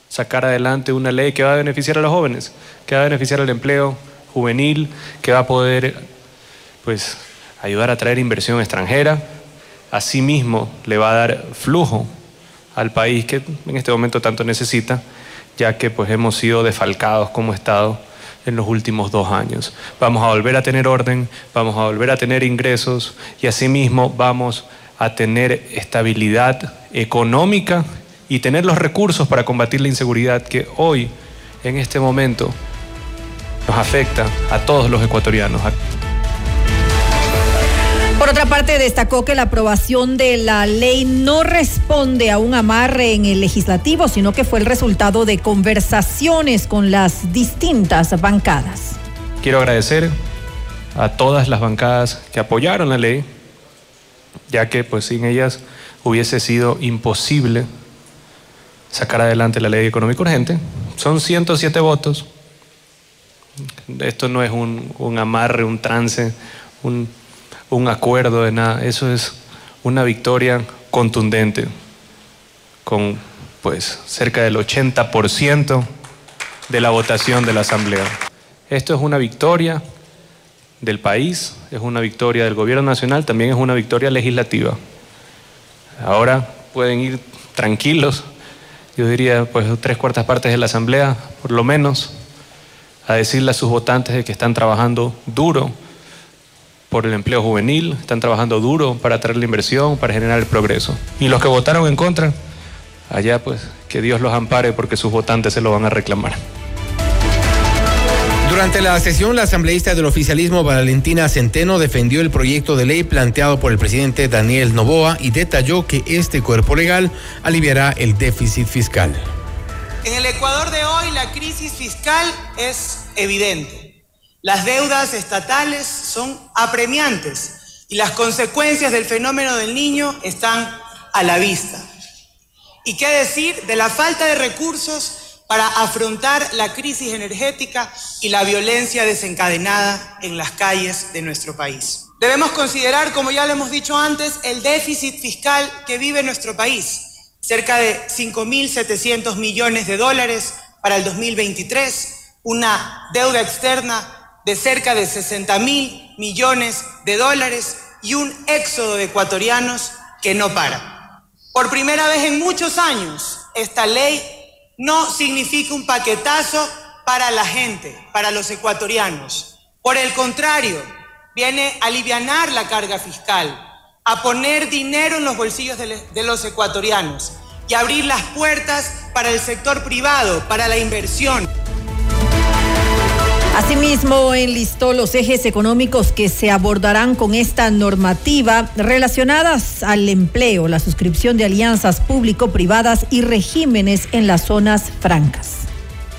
sacar adelante una ley que va a beneficiar a los jóvenes, que va a beneficiar al empleo juvenil, que va a poder pues, ayudar a traer inversión extranjera. Asimismo, le va a dar flujo al país que en este momento tanto necesita, ya que pues, hemos sido defalcados como Estado en los últimos dos años. Vamos a volver a tener orden, vamos a volver a tener ingresos y asimismo vamos a tener estabilidad económica y tener los recursos para combatir la inseguridad que hoy, en este momento, nos afecta a todos los ecuatorianos. Por otra parte, destacó que la aprobación de la ley no responde a un amarre en el legislativo, sino que fue el resultado de conversaciones con las distintas bancadas. Quiero agradecer a todas las bancadas que apoyaron la ley, ya que pues sin ellas hubiese sido imposible sacar adelante la ley económica urgente. Son 107 votos. Esto no es un, amarre, un trance, un un acuerdo de nada. Eso es una victoria contundente, con pues cerca del 80% de la votación de la Asamblea. Esto es una victoria del país, es una victoria del gobierno nacional, también es una victoria legislativa. Ahora pueden ir tranquilos, yo diría pues tres cuartas partes de la Asamblea, por lo menos, a decirle a sus votantes de que están trabajando duro por el empleo juvenil, están trabajando duro para traer la inversión, para generar el progreso. Y los que votaron en contra, allá pues que Dios los ampare porque sus votantes se lo van a reclamar. Durante la sesión, la asambleísta del oficialismo Valentina Centeno defendió el proyecto de ley planteado por el presidente Daniel Novoa y detalló que este cuerpo legal aliviará el déficit fiscal. En el Ecuador de hoy la crisis fiscal es evidente. Las deudas estatales son apremiantes y las consecuencias del fenómeno del niño están a la vista. ¿Y qué decir de la falta de recursos para afrontar la crisis energética y la violencia desencadenada en las calles de nuestro país? Debemos considerar, como ya lo hemos dicho antes, el déficit fiscal que vive nuestro país, cerca de 5.700 millones de dólares para el 2023, una deuda externa de cerca de 60 mil millones de dólares y un éxodo de ecuatorianos que no para. Por primera vez en muchos años, esta ley no significa un paquetazo para la gente, para los ecuatorianos. Por el contrario, viene a aliviar la carga fiscal, a poner dinero en los bolsillos de los ecuatorianos y abrir las puertas para el sector privado, para la inversión. Asimismo, enlistó los ejes económicos que se abordarán con esta normativa relacionadas al empleo, la suscripción de alianzas público-privadas y regímenes en las zonas francas.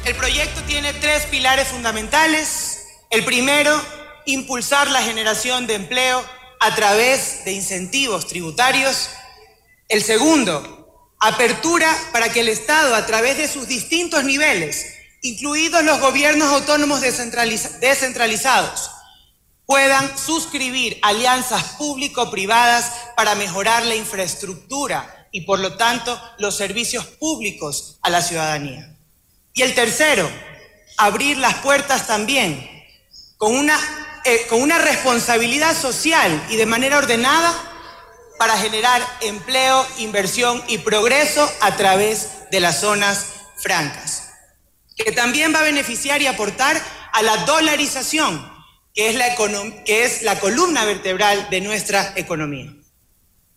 El proyecto tiene tres pilares fundamentales. El primero, impulsar la generación de empleo a través de incentivos tributarios. El segundo, apertura para que el Estado, a través de sus distintos niveles, incluidos los gobiernos autónomos descentralizados, puedan suscribir alianzas público-privadas para mejorar la infraestructura y, por lo tanto, los servicios públicos a la ciudadanía. Y el tercero, abrir las puertas también con una, eh, con una responsabilidad social y de manera ordenada para generar empleo, inversión y progreso a través de las zonas francas que también va a beneficiar y aportar a la dolarización, que es la, columna vertebral de nuestra economía.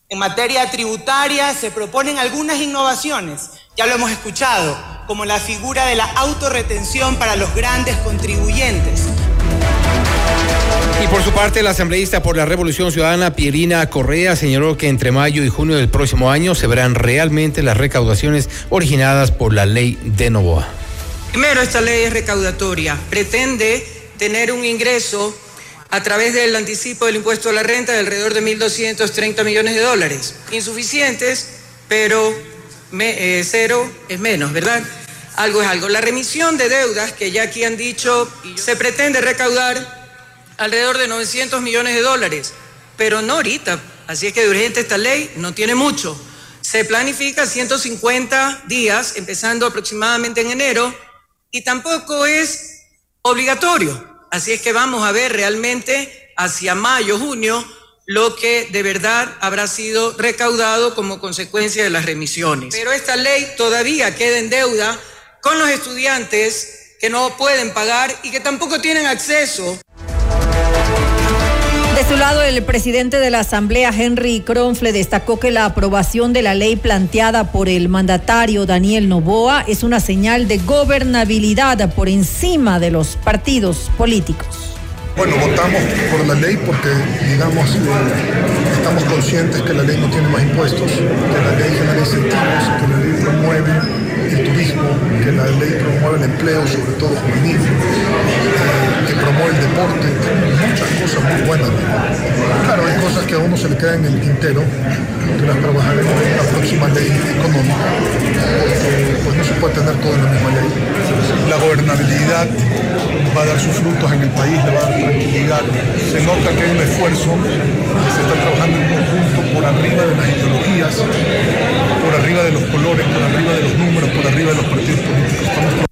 En materia tributaria se proponen algunas innovaciones, ya lo hemos escuchado, como la figura de la autorretención para los grandes contribuyentes. Y por su parte, la asambleísta por la Revolución Ciudadana, Pierina Correa, señaló que entre mayo y junio del próximo año se verán realmente las recaudaciones originadas por la ley de Novoa. Primero, esta ley es recaudatoria. Pretende tener un ingreso a través del anticipo del impuesto a la renta de alrededor de 1.230 millones de dólares. Insuficientes, pero eh, cero es menos, ¿verdad? algo es algo. La remisión de deudas, que ya aquí han dicho, se pretende recaudar alrededor de 900 millones de dólares, pero no ahorita. Así es que de urgente esta ley no tiene mucho. Se planifica 150 días, empezando aproximadamente en enero, y tampoco es obligatorio. Así es que vamos a ver realmente hacia mayo, junio, lo que de verdad habrá sido recaudado como consecuencia de las remisiones. Pero esta ley todavía queda en deuda con los estudiantes que no pueden pagar y que tampoco tienen acceso de su lado, el presidente de la Asamblea, Henry Kronfle, destacó que la aprobación de la ley planteada por el mandatario Daniel Novoa es una señal de gobernabilidad por encima de los partidos políticos. Bueno, votamos por la ley porque, digamos, eh, estamos conscientes que la ley no tiene más impuestos, que la ley genera incentivos, que la ley promueve el turismo, que la ley promueve el empleo, sobre todo juvenil, el deporte, muchas cosas muy buenas. Claro, hay cosas que a uno se le quedan en el tintero, que las trabajaremos en la próxima ley económica, porque pues, no se puede tener todo en la misma ley. La gobernabilidad va a dar sus frutos en el país, le va a dar tranquilidad. Se nota que hay un esfuerzo, que se está trabajando en conjunto por arriba de las ideologías, por arriba de los colores, por arriba de los números, por arriba de los partidos políticos.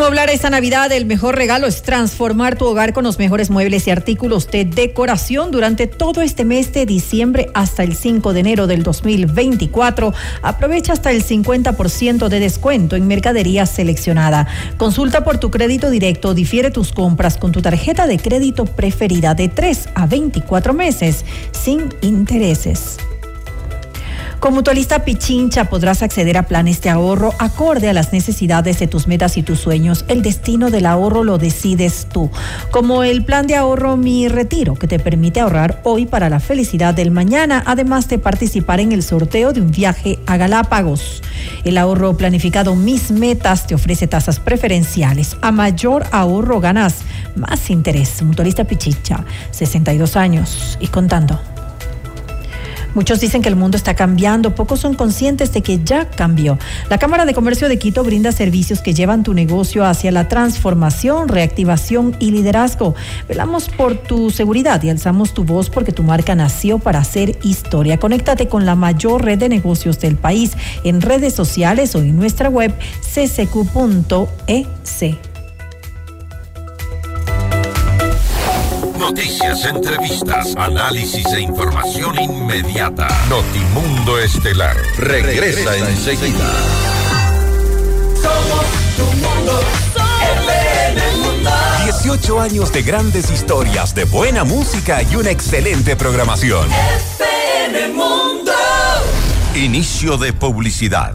En Moblar esta Navidad el mejor regalo es transformar tu hogar con los mejores muebles y artículos de decoración durante todo este mes de diciembre hasta el 5 de enero del 2024. Aprovecha hasta el 50% de descuento en mercadería seleccionada. Consulta por tu crédito directo, difiere tus compras con tu tarjeta de crédito preferida de 3 a 24 meses sin intereses. Con Mutualista Pichincha podrás acceder a planes de ahorro acorde a las necesidades de tus metas y tus sueños. El destino del ahorro lo decides tú, como el plan de ahorro Mi Retiro, que te permite ahorrar hoy para la felicidad del mañana, además de participar en el sorteo de un viaje a Galápagos. El ahorro planificado Mis Metas te ofrece tasas preferenciales. A mayor ahorro ganas más interés. Mutualista Pichincha, 62 años y contando. Muchos dicen que el mundo está cambiando, pocos son conscientes de que ya cambió. La Cámara de Comercio de Quito brinda servicios que llevan tu negocio hacia la transformación, reactivación y liderazgo. Velamos por tu seguridad y alzamos tu voz porque tu marca nació para hacer historia. Conéctate con la mayor red de negocios del país en redes sociales o en nuestra web ccq.ec. Noticias, entrevistas, análisis e información inmediata. Notimundo Estelar regresa, enseguida. Somos tu mundo. 18 años de grandes historias, de buena música y una excelente programación. FM Mundo. Inicio de publicidad.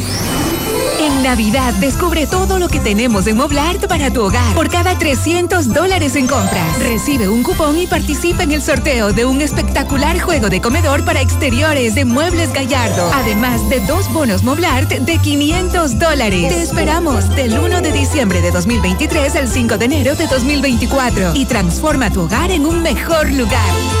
Navidad descubre todo lo que tenemos en Moblart para tu hogar. Por cada 300 dólares en compras, recibe un cupón y participa en el sorteo de un espectacular juego de comedor para exteriores de Muebles Gallardo. Además de dos bonos Moblart de 500 dólares. Te esperamos del 1 de diciembre de 2023 al 5 de enero de 2024 y transforma tu hogar en un mejor lugar.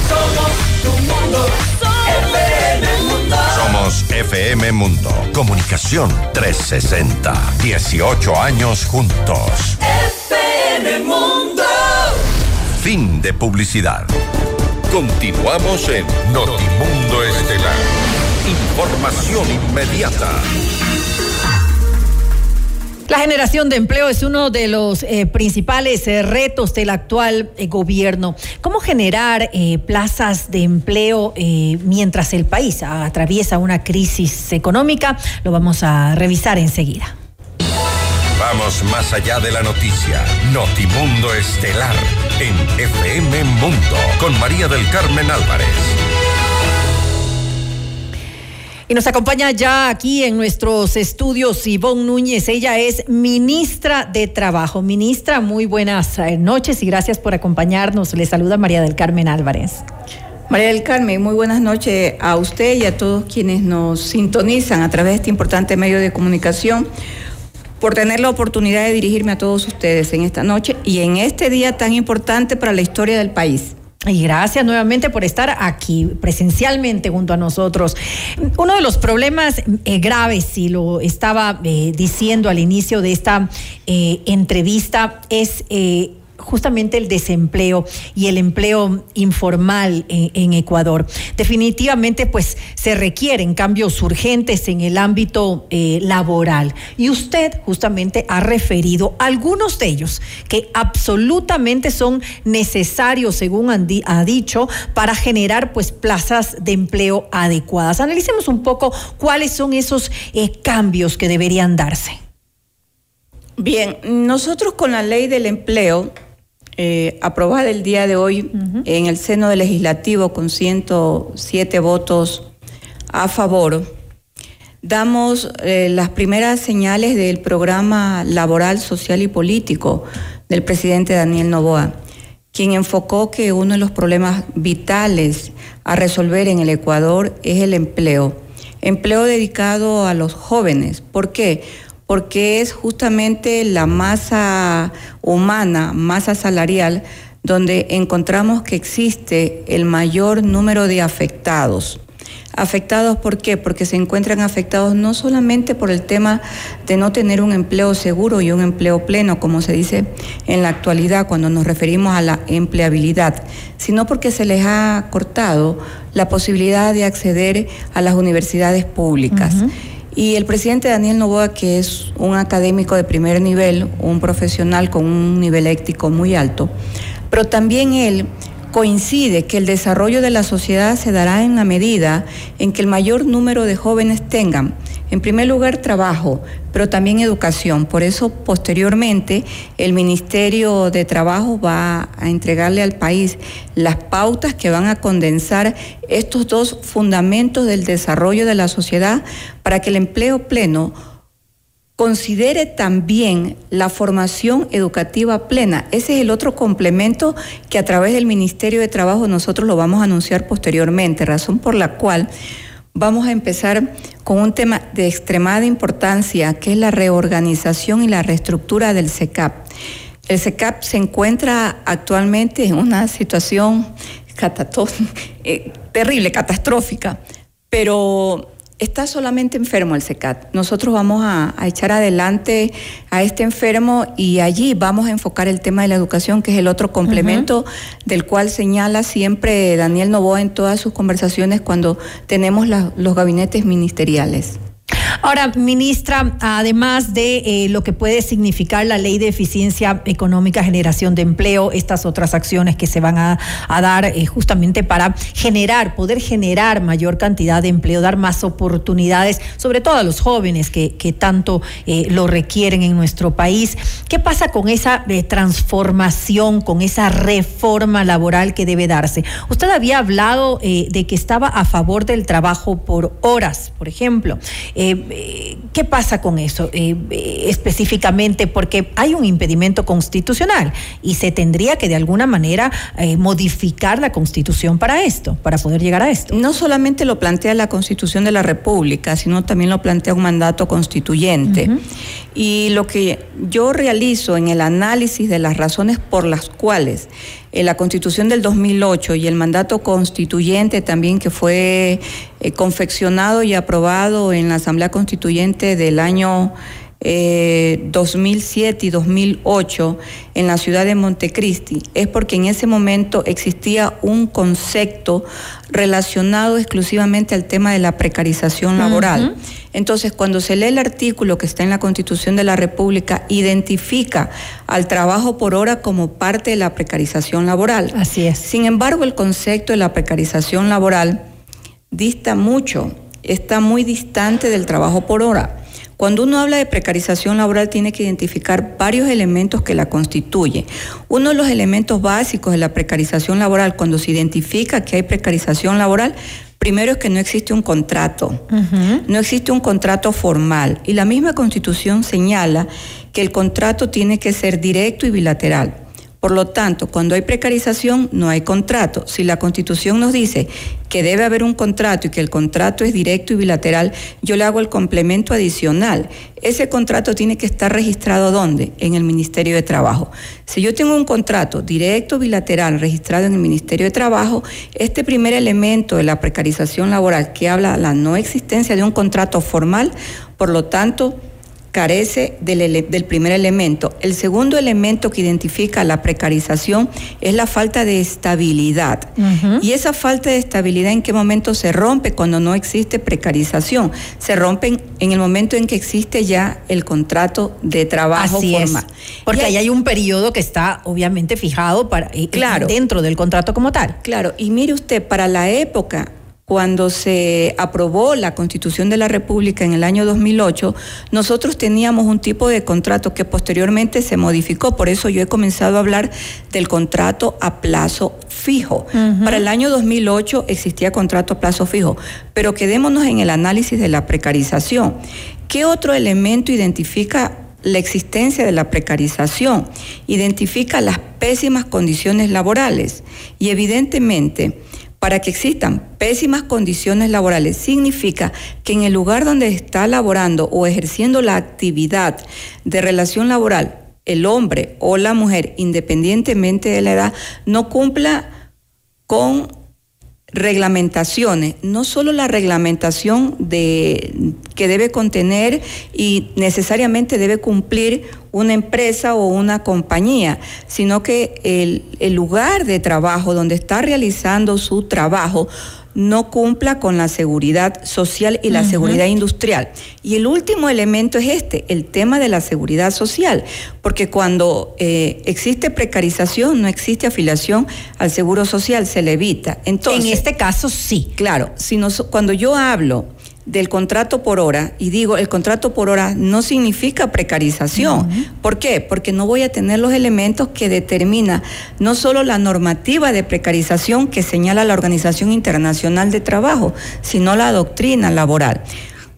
Somos tu mundo. FM Mundo. Somos Somos FM Mundo. Comunicación 360. 18 años juntos. FM Mundo. Fin de publicidad. Continuamos en Notimundo Estelar. Información inmediata. La generación de empleo es uno de los eh, principales eh, retos del actual eh, gobierno. ¿Cómo generar plazas de empleo mientras el país atraviesa una crisis económica? Lo vamos a revisar enseguida. Vamos más allá de la noticia. Notimundo Estelar en FM Mundo con María del Carmen Álvarez. Y nos acompaña ya aquí en nuestros estudios Ivonne Núñez. Ella es ministra de Trabajo. Ministra, muy buenas eh, noches y gracias por acompañarnos. Le saluda María del Carmen Álvarez. María del Carmen, muy buenas noches a usted y a todos quienes nos sintonizan a través de este importante medio de comunicación por tener la oportunidad de dirigirme a todos ustedes en esta noche y en este día tan importante para la historia del país. Y gracias nuevamente por estar aquí presencialmente junto a nosotros. Uno de los problemas eh, graves, y lo estaba eh, diciendo al inicio de esta eh, entrevista, es eh, justamente el desempleo y el empleo informal en, en Ecuador. Definitivamente, pues se requieren cambios urgentes en el ámbito eh, laboral. Y usted justamente ha referido algunos de ellos que absolutamente son necesarios, según ha dicho, para generar pues plazas de empleo adecuadas. Analicemos un poco cuáles son esos eh, cambios que deberían darse. Bien, nosotros con la ley del empleo, eh, aprobada el día de hoy en el seno del legislativo con 107 votos a favor, damos eh, las primeras señales del programa laboral, social y político del presidente Daniel Novoa, quien enfocó que uno de los problemas vitales a resolver en el Ecuador es el empleo. Empleo dedicado a los jóvenes. ¿Por qué? Porque es justamente la masa humana, masa salarial, donde encontramos que existe el mayor número de afectados. Afectados, ¿por qué? Porque se encuentran afectados no solamente por el tema de no tener un empleo seguro y un empleo pleno, como se dice en la actualidad cuando nos referimos a la empleabilidad, sino porque se les ha cortado la posibilidad de acceder a las universidades públicas. Y el presidente Daniel Novoa, que es un académico de primer nivel, un profesional con un nivel ético muy alto, pero también él coincide que el desarrollo de la sociedad se dará en la medida en que el mayor número de jóvenes tengan, en primer lugar, trabajo, pero también educación. Por eso, posteriormente, el Ministerio de Trabajo va a entregarle al país las pautas que van a condensar estos dos fundamentos del desarrollo de la sociedad para que el empleo pleno considere también la formación educativa plena. Ese es el otro complemento que a través del Ministerio de Trabajo nosotros lo vamos a anunciar posteriormente, razón por la cual vamos a empezar con un tema de extremada importancia, que es la reorganización y la reestructura del SECAP. El SECAP se encuentra actualmente en una situación *laughs* eh, terrible, catastrófica, pero está solamente enfermo el SECAT. Nosotros vamos a, a echar adelante a este enfermo y allí vamos a enfocar el tema de la educación, que es el otro complemento del cual señala siempre Daniel Novoa en todas sus conversaciones cuando tenemos la- los gabinetes ministeriales. Ahora, ministra, además de eh, lo que puede significar la ley de eficiencia económica, generación de empleo, estas otras acciones que se van a, dar eh, justamente para generar, poder generar mayor cantidad de empleo, dar más oportunidades, sobre todo a los jóvenes que, tanto eh, lo requieren en nuestro país. ¿Qué pasa con esa transformación, con esa reforma laboral que debe darse? Usted había hablado de que estaba a favor del trabajo por horas, por ejemplo. Eh, eh, ¿qué pasa con eso eh, específicamente? Porque hay un impedimento constitucional y se tendría que de alguna manera eh, modificar la constitución para esto, para poder llegar a esto. No solamente lo plantea la Constitución de la República, sino también lo plantea un mandato constituyente. Y lo que yo realizo en el análisis de las razones por las cuales la Constitución del 2008 y el mandato constituyente también que fue eh, confeccionado y aprobado en la Asamblea Constituyente del año eh, 2007 y 2008 en la ciudad de Montecristi es porque en ese momento existía un concepto relacionado exclusivamente al tema de la precarización laboral. Entonces, cuando se lee el artículo que está en la Constitución de la República, identifica al trabajo por hora como parte de la precarización laboral. Así es. Sin embargo, el concepto de la precarización laboral dista mucho, está muy distante del trabajo por hora. Cuando uno habla de precarización laboral tiene que identificar varios elementos que la constituyen. Uno de los elementos básicos de la precarización laboral, cuando se identifica que hay precarización laboral, primero es que no existe un contrato, no existe un contrato formal y la misma constitución señala que el contrato tiene que ser directo y bilateral. Por lo tanto, cuando hay precarización, no hay contrato. Si la Constitución nos dice que debe haber un contrato y que el contrato es directo y bilateral, yo le hago el complemento adicional. Ese contrato tiene que estar registrado ¿dónde? En el Ministerio de Trabajo. Si yo tengo un contrato directo bilateral registrado en el Ministerio de Trabajo, este primer elemento de la precarización laboral que habla de la no existencia de un contrato formal, por lo tanto, carece del, ele- del primer elemento. El segundo elemento que identifica la precarización es la falta de estabilidad. Y esa falta de estabilidad en qué momento se rompe cuando no existe precarización. Se rompe en, el momento en que existe ya el contrato de trabajo Así es. formal. Porque Y ahí hay un periodo que está obviamente fijado para eh, Claro. dentro del contrato como tal. Claro, y mire usted, para la época cuando se aprobó la Constitución de la República en el año 2008, nosotros teníamos un tipo de contrato que posteriormente se modificó, por eso yo he comenzado a hablar del contrato a plazo fijo. Para el año 2008 existía contrato a plazo fijo, pero quedémonos en el análisis de la precarización. ¿Qué otro elemento identifica la existencia de la precarización, identifica las pésimas condiciones laborales y evidentemente para que existan pésimas condiciones laborales significa que en el lugar donde está laborando o ejerciendo la actividad de relación laboral el hombre o la mujer, independientemente de la edad, no cumpla con reglamentaciones, no solo la reglamentación de, que debe contener y necesariamente debe cumplir una empresa o una compañía, sino que el, el lugar de trabajo donde está realizando su trabajo no cumpla con la seguridad social y la seguridad industrial. Y el último elemento es este, el tema de la seguridad social, porque cuando eh, existe precarización, no existe afiliación al seguro social, se le evita. Entonces, En este caso sí. Claro, si nos- cuando yo hablo del contrato por hora y digo el contrato por hora no significa precarización. ¿Por qué? Porque no voy a tener los elementos que determina no solo la normativa de precarización que señala la Organización Internacional de Trabajo, sino la doctrina laboral.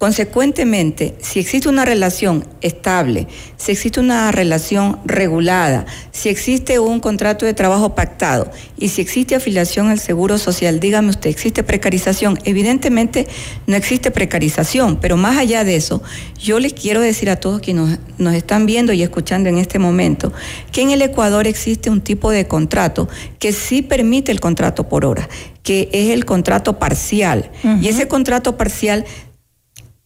Consecuentemente, si existe una relación estable, si existe una relación regulada, si existe un contrato de trabajo pactado y si existe afiliación al seguro social, dígame usted, ¿existe precarización? Evidentemente no existe precarización, pero más allá de eso, yo les quiero decir a todos quienes nos, nos están viendo y escuchando en este momento que en el Ecuador existe un tipo de contrato que sí permite el contrato por hora, que es el contrato parcial. Y ese contrato parcial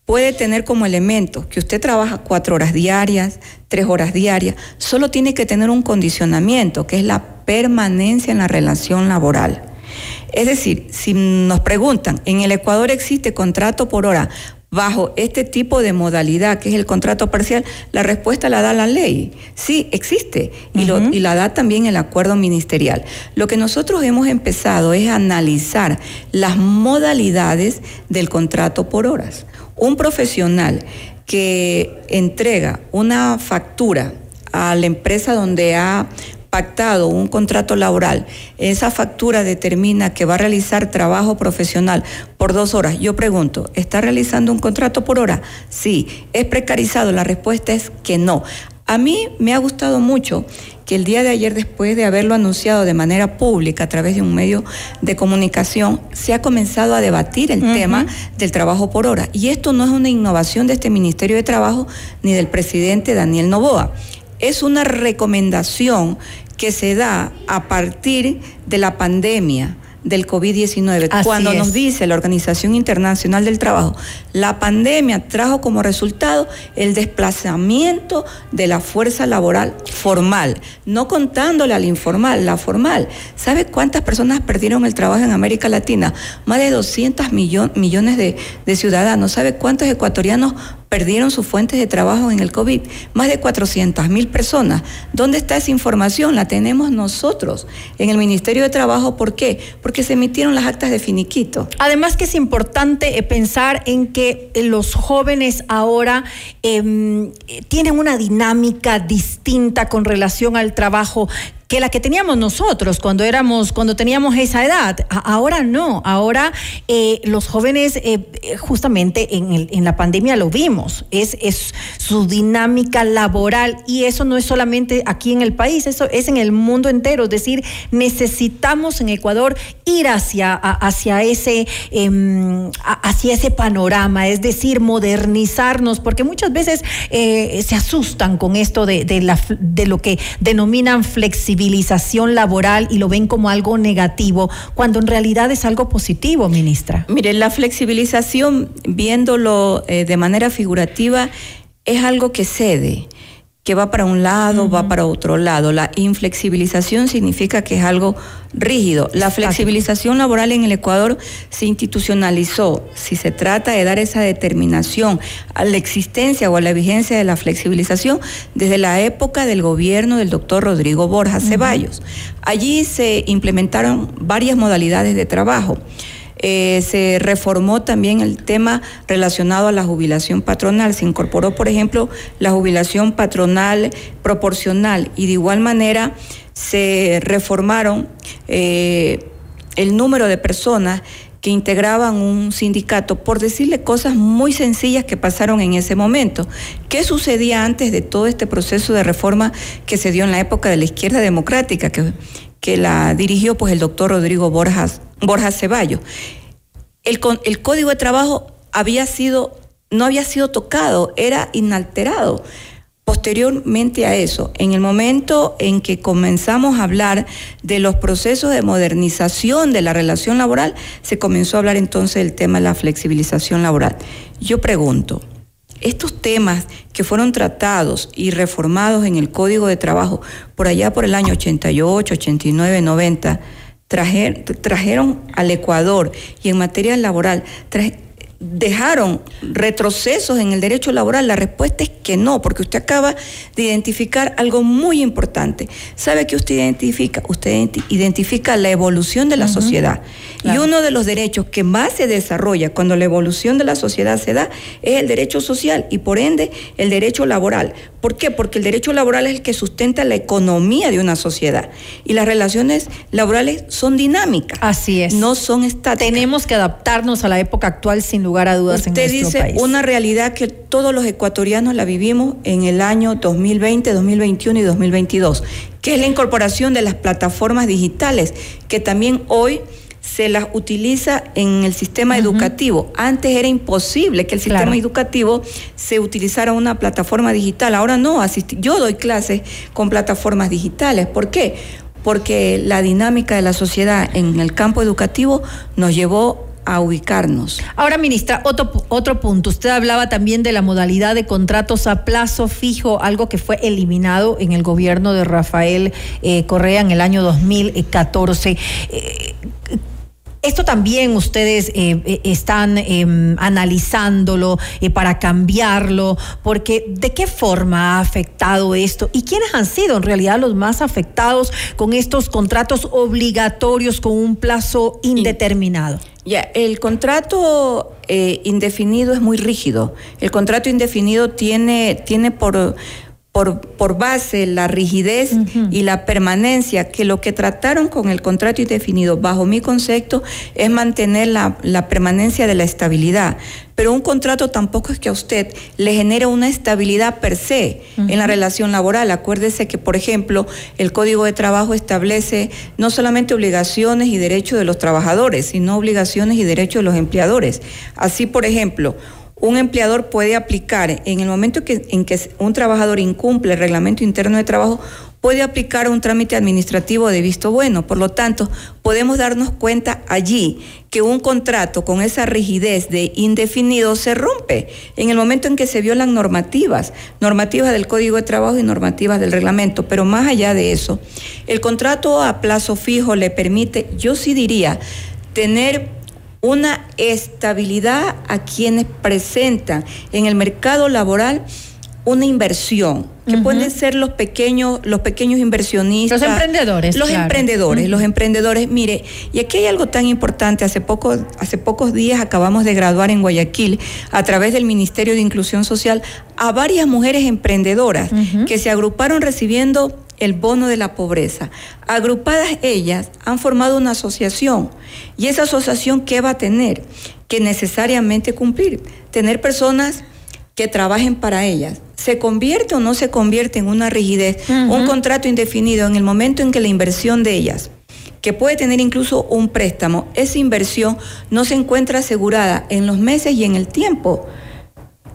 puede tener como elemento que usted trabaja cuatro horas diarias, tres horas diarias, solo tiene que tener un condicionamiento, que es la permanencia en la relación laboral. Es decir, si nos preguntan, ¿en el Ecuador existe contrato por hora bajo este tipo de modalidad, que es el contrato parcial? La respuesta la da la ley. Sí, existe. Y, lo- y la da también el acuerdo ministerial. Lo que nosotros hemos empezado es analizar las modalidades del contrato por horas. Un profesional que entrega una factura a la empresa donde ha pactado un contrato laboral, esa factura determina que va a realizar trabajo profesional por dos horas. Yo pregunto, ¿está realizando un contrato por hora? Sí. ¿Es precarizado? La respuesta es que no. A mí me ha gustado mucho que el día de ayer, después de haberlo anunciado de manera pública a través de un medio de comunicación, se ha comenzado a debatir el tema del trabajo por hora. Y esto no es una innovación de este Ministerio de Trabajo ni del presidente Daniel Novoa. Es una recomendación que se da a partir de la pandemia del COVID-19. Cuando nos dice la Organización Internacional del Trabajo, la pandemia trajo como resultado el desplazamiento de la fuerza laboral formal, no contándole al informal, la formal. ¿Sabe cuántas personas perdieron el trabajo en América Latina? Más de 200 millones de, de ciudadanos. ¿Sabe cuántos ecuatorianos perdieron sus fuentes de trabajo en el COVID. Más de 400 mil personas. ¿Dónde está esa información? La tenemos nosotros en el Ministerio de Trabajo. ¿Por qué? Porque se emitieron las actas de finiquito. Además que es importante eh, pensar en que eh, los jóvenes ahora em, tienen una dinámica distinta con relación al trabajo que la que teníamos nosotros cuando éramos, cuando teníamos esa edad. ahora no, ahora eh, los jóvenes eh, justamente en, en, la pandemia lo vimos, es, es su dinámica laboral. Y eso no es solamente aquí en el país, eso es en el mundo entero, es decir, necesitamos en Ecuador ir hacia, hacia, ese, em, hacia ese panorama, es decir, modernizarnos, porque muchas veces eh, se asustan con esto de, de, de lo que denominan flexibilidad civilización laboral y lo ven como algo negativo, cuando en realidad es algo positivo, ministra. Mire, la flexibilización, viéndolo eh, de manera figurativa, es algo que cede que va para un lado, va para otro lado. La inflexibilización significa que es algo rígido. La flexibilización laboral en el Ecuador se institucionalizó. Si se trata de dar esa determinación a la existencia o a la vigencia de la flexibilización desde la época del gobierno del doctor Rodrigo Borja Ceballos. Allí se implementaron varias modalidades de trabajo. Eh, se reformó también el tema relacionado a la jubilación patronal. Se incorporó, por ejemplo, la jubilación patronal proporcional y de igual manera se reformaron eh, el número de personas que integraban un sindicato, por decirle cosas muy sencillas que pasaron en ese momento. ¿Qué sucedía antes de todo este proceso de reforma que se dio en la época de la izquierda democrática, que, que la dirigió pues el doctor Rodrigo Borjas Borja Ceballos. El, el código de trabajo había sido, no había sido tocado, era inalterado. Posteriormente a eso, en el momento en que comenzamos a hablar de los procesos de modernización de la relación laboral, se comenzó a hablar entonces del tema de la flexibilización laboral. Yo pregunto, estos temas que fueron tratados y reformados en el Código de Trabajo por allá por el año 88, 89, 90, trajeron al Ecuador y en materia laboral dejaron retrocesos en el derecho laboral? La respuesta es que no, porque usted acaba de identificar algo muy importante. ¿Sabe qué usted identifica? Usted identifica la evolución de la sociedad. Y uno de los derechos que más se desarrolla cuando la evolución de la sociedad se da es el derecho social y por ende el derecho laboral. ¿Por qué? Porque el derecho laboral es el que sustenta la economía de una sociedad y las relaciones laborales son dinámicas. Así es. No son estáticas. Tenemos que adaptarnos a la época actual sin lugar a dudas Usted en dice una realidad que todos los ecuatorianos la vivimos en el año 2020, 2021 y 2022, que es la incorporación de las plataformas digitales, que también hoy se las utiliza en el sistema educativo. Antes era imposible que el sistema educativo se utilizara una plataforma digital. Ahora no, yo doy clases con plataformas digitales. ¿Por qué? Porque la dinámica de la sociedad en el campo educativo nos llevó a ubicarnos. Ahora, ministra, otro, otro punto. Usted hablaba también de la modalidad de contratos a plazo fijo, algo que fue eliminado en el gobierno de Rafael eh, Correa en el año 2014. Eh, esto también ustedes eh, están em, analizándolo eh, para cambiarlo, porque ¿de qué forma ha afectado esto? ¿Y quiénes han sido en realidad los más afectados con estos contratos obligatorios con un plazo indeterminado? Ya, el contrato indefinido es muy rígido. El contrato indefinido tiene, tiene por por, por base la rigidez y la permanencia, que lo que trataron con el contrato indefinido, bajo mi concepto, es mantener la, la permanencia de la estabilidad. Pero un contrato tampoco es que a usted le genere una estabilidad per se en la relación laboral. Acuérdese que, por ejemplo, el Código de Trabajo establece no solamente obligaciones y derechos de los trabajadores, sino obligaciones y derechos de los empleadores. Así, por ejemplo, un empleador puede aplicar en el momento en que un trabajador incumple el reglamento interno de trabajo, puede aplicar un trámite administrativo de visto bueno. Por lo tanto, podemos darnos cuenta allí que un contrato con esa rigidez de indefinido se rompe en el momento en que se violan normativas, normativas del Código de Trabajo y normativas del reglamento. Pero más allá de eso, el contrato a plazo fijo le permite, yo sí diría, tener una estabilidad a quienes presentan en el mercado laboral una inversión, que pueden ser los pequeños, los pequeños inversionistas. Los emprendedores. Los emprendedores, los emprendedores. Mire, y aquí hay algo tan importante, hace, poco, hace pocos días acabamos de graduar en Guayaquil, a través del Ministerio de Inclusión Social, a varias mujeres emprendedoras que se agruparon recibiendo el bono de la pobreza. Agrupadas ellas han formado una asociación y esa asociación ¿qué va a tener? Que necesariamente cumplir, tener personas que trabajen para ellas. ¿Se convierte o no se convierte en una rigidez, un contrato indefinido en el momento en que la inversión de ellas que puede tener incluso un préstamo, esa inversión no se encuentra asegurada en los meses y en el tiempo.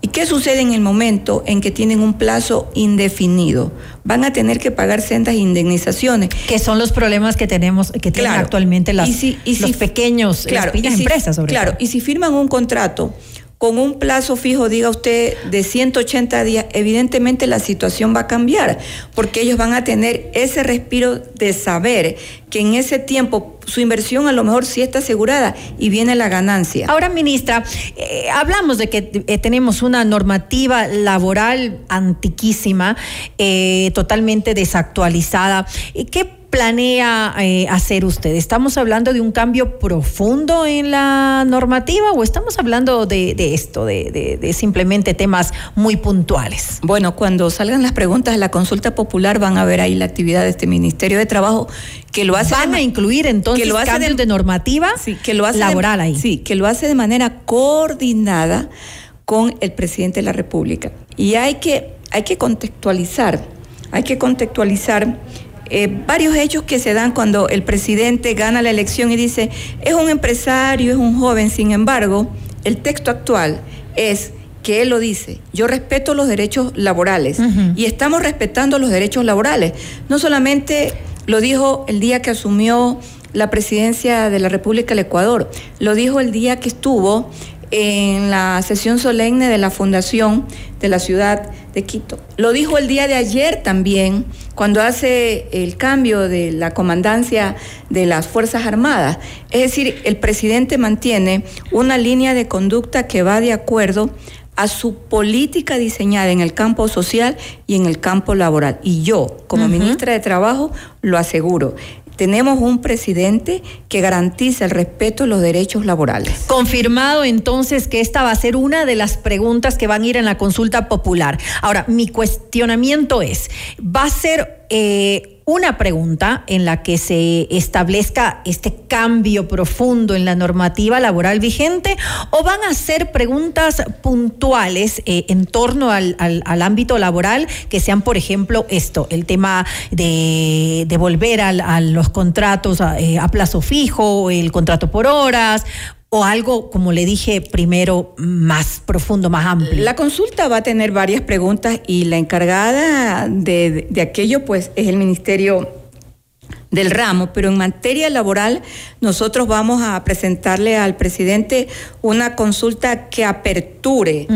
¿Y qué sucede en el momento en que tienen un plazo indefinido? Van a tener que pagar sendas indemnizaciones. Que son los problemas que tenemos, que tienen actualmente las, los pequeños, las pequeñas empresas, sobre Claro, y si firman un contrato con un plazo fijo, diga usted, de 180 días, evidentemente la situación va a cambiar, porque ellos van a tener ese respiro de saber que en ese tiempo su inversión a lo mejor sí está asegurada y viene la ganancia. Ahora, ministra, eh, hablamos de que eh, tenemos una normativa laboral antiquísima, eh, totalmente desactualizada. ¿Qué planea eh, hacer usted? ¿Estamos hablando de un cambio profundo en la normativa o estamos hablando de, esto, de, simplemente temas muy puntuales? Bueno, cuando salgan las preguntas de la consulta popular van a ver ahí la actividad de este Ministerio de Trabajo que lo hace... Van a incluir entonces que lo cambios de, normativa que lo hace laboral ahí. Sí, que lo hace de manera coordinada con el presidente de la República. Y hay que, hay que contextualizar, hay que contextualizar eh, varios hechos que se dan cuando el presidente gana la elección y dice, es un empresario, es un joven, sin embargo, el texto actual es que él lo dice, yo respeto los derechos laborales y estamos respetando los derechos laborales. No solamente lo dijo el día que asumió la presidencia de la República del Ecuador, lo dijo el día que estuvo en la sesión solemne de la Fundación de la ciudad de Quito. Lo dijo el día de ayer también, cuando hace el cambio de la comandancia de las Fuerzas Armadas. Es decir, el presidente mantiene una línea de conducta que va de acuerdo a su política diseñada en el campo social y en el campo laboral. Y yo, como ministra de Trabajo, lo aseguro tenemos un presidente que garantiza el respeto a los derechos laborales. Confirmado entonces que esta va a ser una de las preguntas que van a ir en la consulta popular. Ahora, mi cuestionamiento es, ¿va a ser eh, una pregunta en la que se establezca este cambio profundo en la normativa laboral vigente o van a ser preguntas puntuales eh, en torno al, ámbito laboral que sean, por ejemplo, esto, el tema de, volver a, los contratos a, eh, a plazo fijo, el contrato por horas o algo, como le dije primero, más profundo, más amplio? La consulta va a tener varias preguntas y la encargada de, de aquello pues es el Ministerio del ramo, pero en materia laboral nosotros vamos a presentarle al presidente una consulta que aperture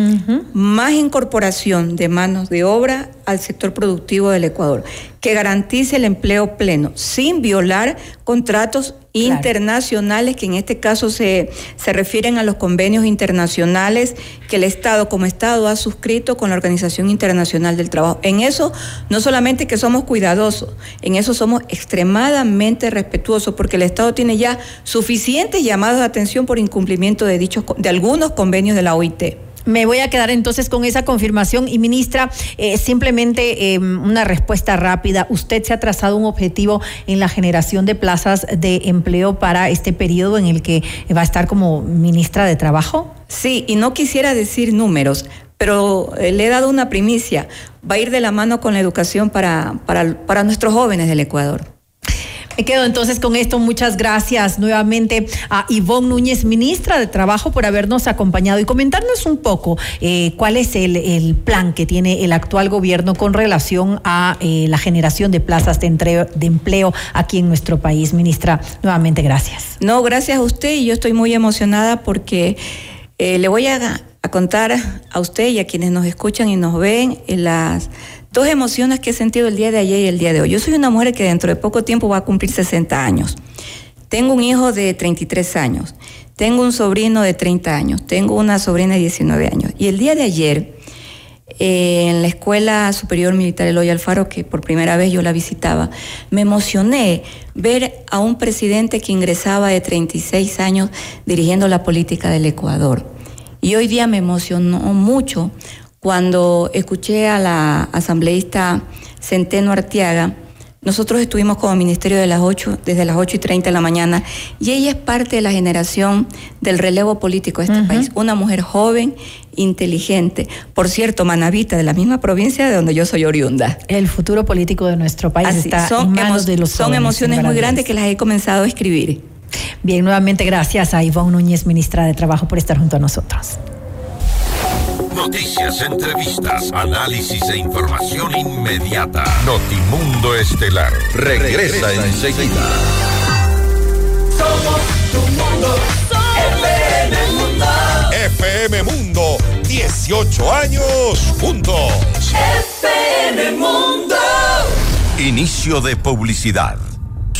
más incorporación de manos de obra al sector productivo del Ecuador, que garantice el empleo pleno, sin violar contratos internacionales, que en este caso se, se refieren a los convenios internacionales que el Estado como Estado ha suscrito con la Organización Internacional del Trabajo. En eso no solamente que somos cuidadosos, en eso somos extremadamente respetuosos, porque el Estado tiene ya suficientes llamados de atención por incumplimiento de dichos de algunos convenios de la OIT. Me voy a quedar entonces con esa confirmación y ministra, eh, simplemente eh, una respuesta rápida. ¿Usted se ha trazado un objetivo en la generación de plazas de empleo para este periodo en el que va a estar como ministra de Trabajo? Sí, y no quisiera decir números, pero eh, le he dado una primicia. Va a ir de la mano con la educación para, para, para nuestros jóvenes del Ecuador. Me quedo entonces con esto. Muchas gracias nuevamente a Ivonne Núñez, ministra de Trabajo, por habernos acompañado y comentarnos un poco eh, cuál es el, plan que tiene el actual gobierno con relación a eh, la generación de plazas de, empleo aquí en nuestro país. Ministra, nuevamente gracias. No, gracias a usted y yo estoy muy emocionada porque eh, le voy a, a, contar a usted y a quienes nos escuchan y nos ven las dos emociones que he sentido el día de ayer y el día de hoy. Yo soy una mujer que dentro de poco tiempo va a cumplir 60 años. Tengo un hijo de 33 años. Tengo un sobrino de 30 años. Tengo una sobrina de 19 años. Y el día de ayer, eh, en la Escuela Superior Militar Eloy Alfaro, que por primera vez yo la visitaba, me emocioné ver a un presidente que ingresaba de 36 años dirigiendo la política del Ecuador. Y hoy día me emocionó mucho cuando escuché a la asambleísta Centeno Arteaga, nosotros estuvimos como ministerio de las 8, desde las 8 y 30 de la mañana, y ella es parte de la generación del relevo político de este uh -huh. país. Una mujer joven, inteligente. Por cierto, manavita, de la misma provincia de donde yo soy oriunda. El futuro político de nuestro país Así, está son en manos de los Son jóvenes, emociones muy grandes que las he comenzado a escribir. Bien, nuevamente gracias a Ivonne Núñez, ministra de Trabajo, por estar junto a nosotros. Noticias, entrevistas, análisis e información inmediata. Notimundo Estelar regresa, regresa enseguida. Somos tu mundo, FM Mundo. FM Mundo, 18 años juntos. FM Mundo. Inicio de publicidad.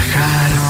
¿Viajar,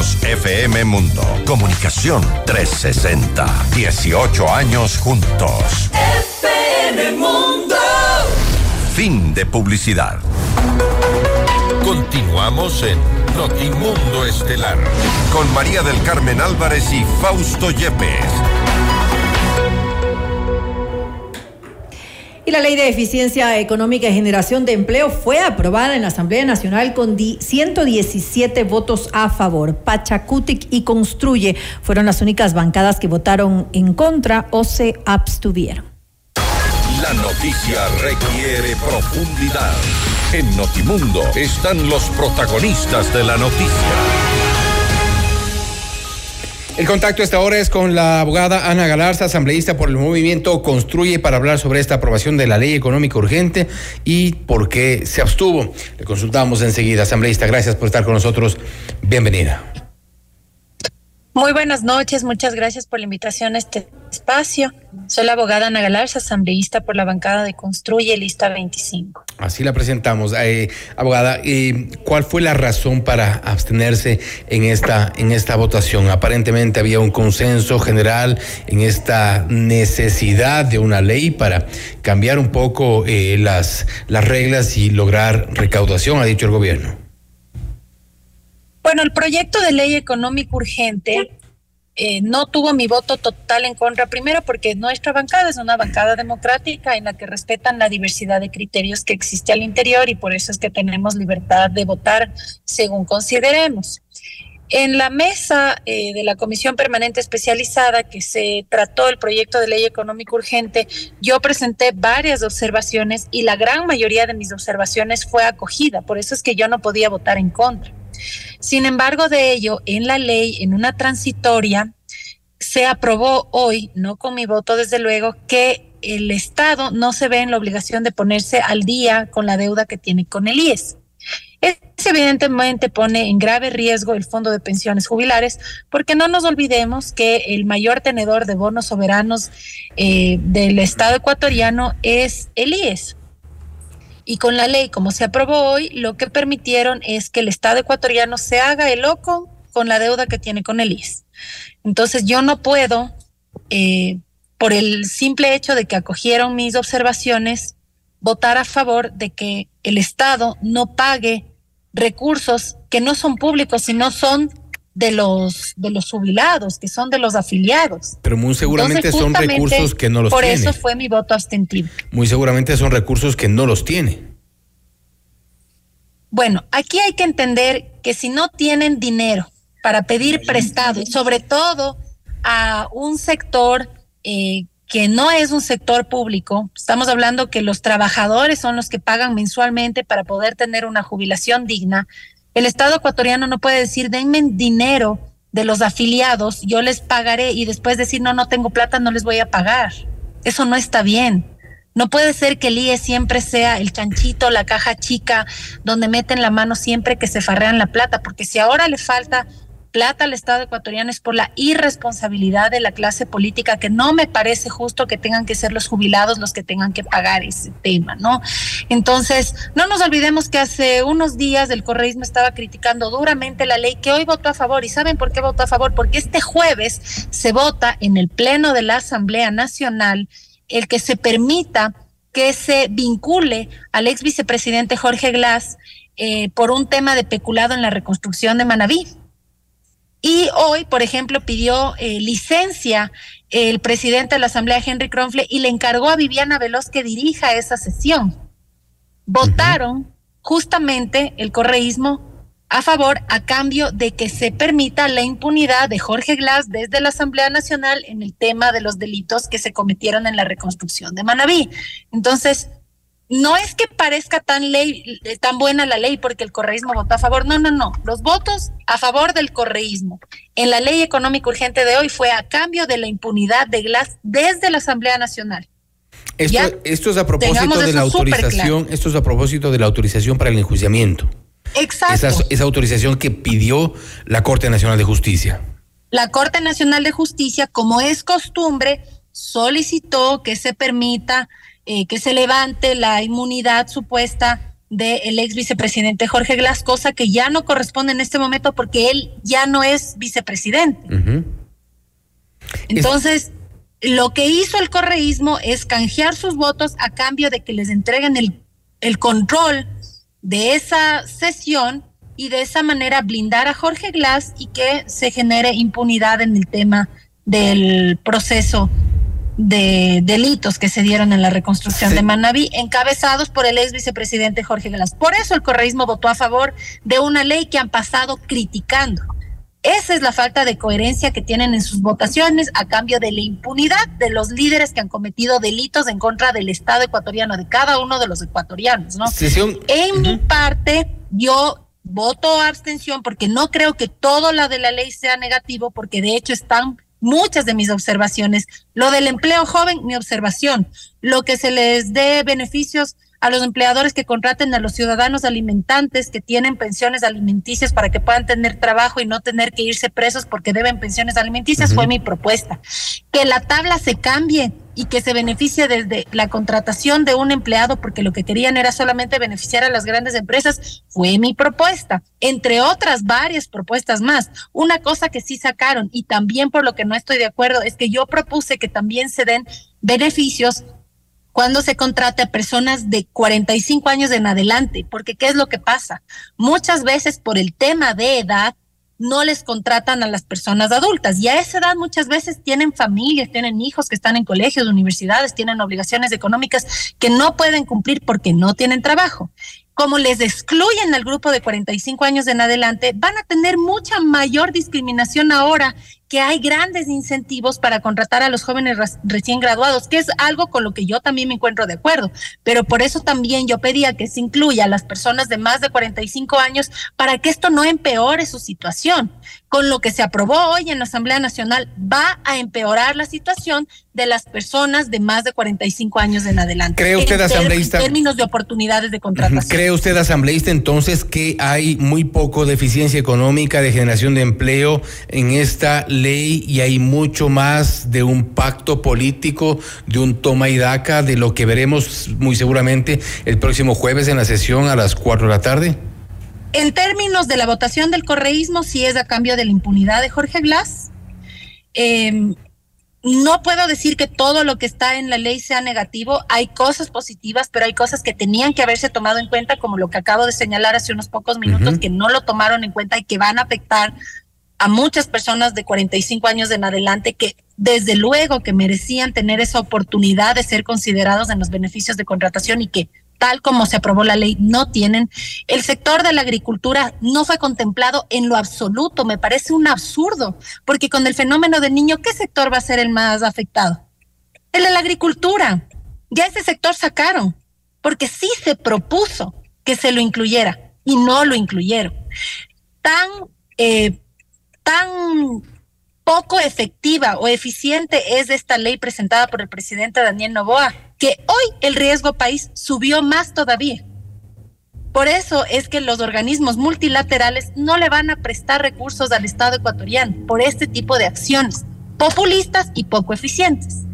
FM Mundo. Somos FM Mundo. Comunicación 360. 18 años juntos. FM Mundo. Fin de publicidad. Continuamos en Notimundo Estelar con María del Carmen Álvarez y Fausto Yepes. Y la Ley de Eficiencia Económica y Generación de Empleo fue aprobada en la Asamblea Nacional con 117 votos a favor. Pachacutic y Construye fueron las únicas bancadas que votaron en contra o se abstuvieron. La noticia requiere profundidad. En Notimundo están los protagonistas de la noticia. El contacto esta hora es con la abogada Ana Galarza, asambleísta por el movimiento Construye, para hablar sobre esta aprobación de la ley económica urgente y por qué se abstuvo. Le consultamos enseguida, asambleísta. Gracias por estar con nosotros. Bienvenida. Muy buenas noches, muchas gracias por la invitación a este espacio. Soy la abogada Ana Galarza, asambleísta por la bancada de Construye Lista 25. Así la presentamos. Eh, abogada, eh, ¿cuál fue la razón para abstenerse en esta, en esta votación? Aparentemente había un consenso general en esta necesidad de una ley para cambiar un poco eh, las, las reglas y lograr recaudación, ha dicho el gobierno. Bueno, el proyecto de ley económico urgente eh, no tuvo mi voto total en contra, primero porque nuestra bancada es una bancada democrática en la que respetan la diversidad de criterios que existe al interior y por eso es que tenemos libertad de votar según consideremos. En la mesa eh, de la Comisión Permanente Especializada que se trató el proyecto de ley económico urgente, yo presenté varias observaciones y la gran mayoría de mis observaciones fue acogida, por eso es que yo no podía votar en contra. Sin embargo, de ello, en la ley, en una transitoria, se aprobó hoy, no con mi voto desde luego, que el Estado no se ve en la obligación de ponerse al día con la deuda que tiene con el IES. Eso evidentemente pone en grave riesgo el Fondo de Pensiones Jubilares, porque no nos olvidemos que el mayor tenedor de bonos soberanos eh, del Estado ecuatoriano es el IES. Y con la ley, como se aprobó hoy, lo que permitieron es que el Estado ecuatoriano se haga el loco con la deuda que tiene con el IS. Entonces yo no puedo, eh, por el simple hecho de que acogieron mis observaciones, votar a favor de que el Estado no pague recursos que no son públicos, sino son de los de los jubilados, que son de los afiliados. Pero muy seguramente son recursos que no los tiene. Por eso fue mi voto abstentivo. Muy seguramente son recursos que no los tiene. Bueno, aquí hay que entender que si no tienen dinero para pedir prestado, sobre todo a un sector eh, que no es un sector público, estamos hablando que los trabajadores son los que pagan mensualmente para poder tener una jubilación digna, el Estado ecuatoriano no puede decir, denme dinero de los afiliados, yo les pagaré y después decir, no, no tengo plata, no les voy a pagar. Eso no está bien. No puede ser que el IE siempre sea el chanchito, la caja chica, donde meten la mano siempre que se farrean la plata, porque si ahora le falta plata al Estado ecuatoriano es por la irresponsabilidad de la clase política, que no me parece justo que tengan que ser los jubilados los que tengan que pagar ese tema, ¿no? Entonces, no nos olvidemos que hace unos días el correísmo estaba criticando duramente la ley que hoy votó a favor. ¿Y saben por qué votó a favor? Porque este jueves se vota en el Pleno de la Asamblea Nacional el que se permita que se vincule al ex vicepresidente Jorge Glass eh, por un tema de peculado en la reconstrucción de Manabí. Y hoy, por ejemplo, pidió eh, licencia el presidente de la Asamblea, Henry Kronfle, y le encargó a Viviana Veloz que dirija esa sesión. Votaron justamente el correísmo a favor a cambio de que se permita la impunidad de Jorge Glass desde la Asamblea Nacional en el tema de los delitos que se cometieron en la reconstrucción de Manabí. Entonces, no es que parezca tan ley, tan buena la ley porque el correísmo votó a favor. No, no, no. Los votos a favor del correísmo en la ley económica urgente de hoy fue a cambio de la impunidad de Glass desde la Asamblea Nacional. Esto, esto es a propósito de la autorización, esto es a propósito de la autorización para el enjuiciamiento. Exacto. Esa, esa autorización que pidió la Corte Nacional de Justicia. La Corte Nacional de Justicia, como es costumbre, solicitó que se permita eh, que se levante la inmunidad supuesta del ex vicepresidente Jorge Glass, cosa que ya no corresponde en este momento porque él ya no es vicepresidente. Entonces, lo que hizo el correísmo es canjear sus votos a cambio de que les entreguen el, el control de esa sesión y de esa manera blindar a Jorge Glass y que se genere impunidad en el tema del proceso de delitos que se dieron en la reconstrucción de Manaví, encabezados por el ex vicepresidente Jorge Velas. Por eso el correísmo votó a favor de una ley que han pasado criticando. Esa es la falta de coherencia que tienen en sus votaciones a cambio de la impunidad de los líderes que han cometido delitos en contra del Estado ecuatoriano, de cada uno de los ecuatorianos, ¿no? En mi parte, yo voto abstención porque no creo que todo lo de la ley sea negativo, porque de hecho están muchas de mis observaciones. Lo del empleo joven, mi observación. Lo que se les dé beneficios a los empleadores que contraten a los ciudadanos alimentantes que tienen pensiones alimenticias para que puedan tener trabajo y no tener que irse presos porque deben pensiones alimenticias, fue mi propuesta. Que la tabla se cambie y que se beneficie desde la contratación de un empleado, porque lo que querían era solamente beneficiar a las grandes empresas, fue mi propuesta, entre otras varias propuestas más. Una cosa que sí sacaron y también por lo que no estoy de acuerdo es que yo propuse que también se den beneficios cuando se contrate a personas de 45 años en adelante, porque ¿qué es lo que pasa? Muchas veces por el tema de edad no les contratan a las personas adultas. Y a esa edad muchas veces tienen familias, tienen hijos que están en colegios, universidades, tienen obligaciones económicas que no pueden cumplir porque no tienen trabajo. Como les excluyen al grupo de 45 años en adelante, van a tener mucha mayor discriminación ahora que hay grandes incentivos para contratar a los jóvenes recién graduados, que es algo con lo que yo también me encuentro de acuerdo. Pero por eso también yo pedía que se incluya a las personas de más de 45 años para que esto no empeore su situación. Con lo que se aprobó hoy en la Asamblea Nacional va a empeorar la situación de las personas de más de 45 años en adelante. ¿Cree usted, asambleísta? En términos de oportunidades de contratación. ¿Cree usted, asambleísta, entonces que hay muy poco de eficiencia económica, de generación de empleo en esta ley y hay mucho más de un pacto político, de un toma y daca, de lo que veremos muy seguramente el próximo jueves en la sesión a las 4 de la tarde? En términos de la votación del correísmo, sí es a cambio de la impunidad de Jorge Glass. Eh, no puedo decir que todo lo que está en la ley sea negativo. Hay cosas positivas, pero hay cosas que tenían que haberse tomado en cuenta, como lo que acabo de señalar hace unos pocos minutos, que no lo tomaron en cuenta y que van a afectar a muchas personas de 45 años en adelante que desde luego que merecían tener esa oportunidad de ser considerados en los beneficios de contratación y que tal como se aprobó la ley, no tienen. El sector de la agricultura no fue contemplado en lo absoluto. Me parece un absurdo, porque con el fenómeno del niño, ¿qué sector va a ser el más afectado? El de la agricultura. Ya ese sector sacaron, porque sí se propuso que se lo incluyera y no lo incluyeron. Tan, eh, tan poco efectiva o eficiente es esta ley presentada por el presidente Daniel Novoa, que hoy el riesgo país subió más todavía. Por eso es que los organismos multilaterales no le van a prestar recursos al Estado ecuatoriano por este tipo de acciones populistas y poco eficientes.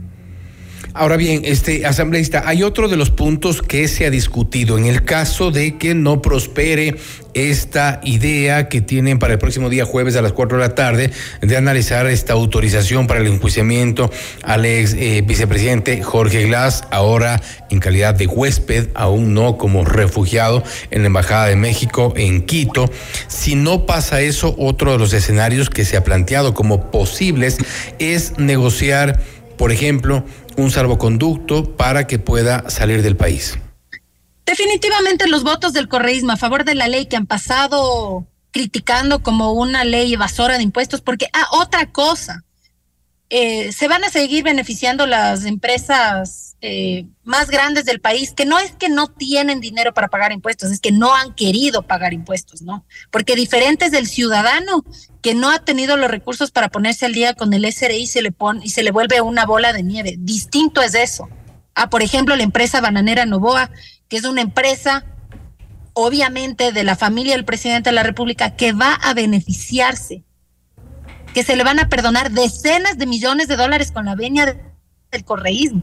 Ahora bien, este asambleísta, hay otro de los puntos que se ha discutido en el caso de que no prospere esta idea que tienen para el próximo día jueves a las 4 de la tarde de analizar esta autorización para el enjuiciamiento al ex eh, vicepresidente Jorge Glass, ahora en calidad de huésped, aún no como refugiado en la Embajada de México en Quito. Si no pasa eso, otro de los escenarios que se ha planteado como posibles es negociar, por ejemplo, un salvoconducto para que pueda salir del país. Definitivamente los votos del correísmo a favor de la ley que han pasado criticando como una ley evasora de impuestos, porque, ah, otra cosa, eh, se van a seguir beneficiando las empresas eh, más grandes del país, que no es que no tienen dinero para pagar impuestos, es que no han querido pagar impuestos, ¿no? Porque diferentes del ciudadano que no ha tenido los recursos para ponerse al día con el SRI se le pone y se le vuelve una bola de nieve. Distinto es eso. Ah, por ejemplo, la empresa bananera Novoa, que es una empresa obviamente de la familia del presidente de la República que va a beneficiarse que se le van a perdonar decenas de millones de dólares con la venia del correísmo,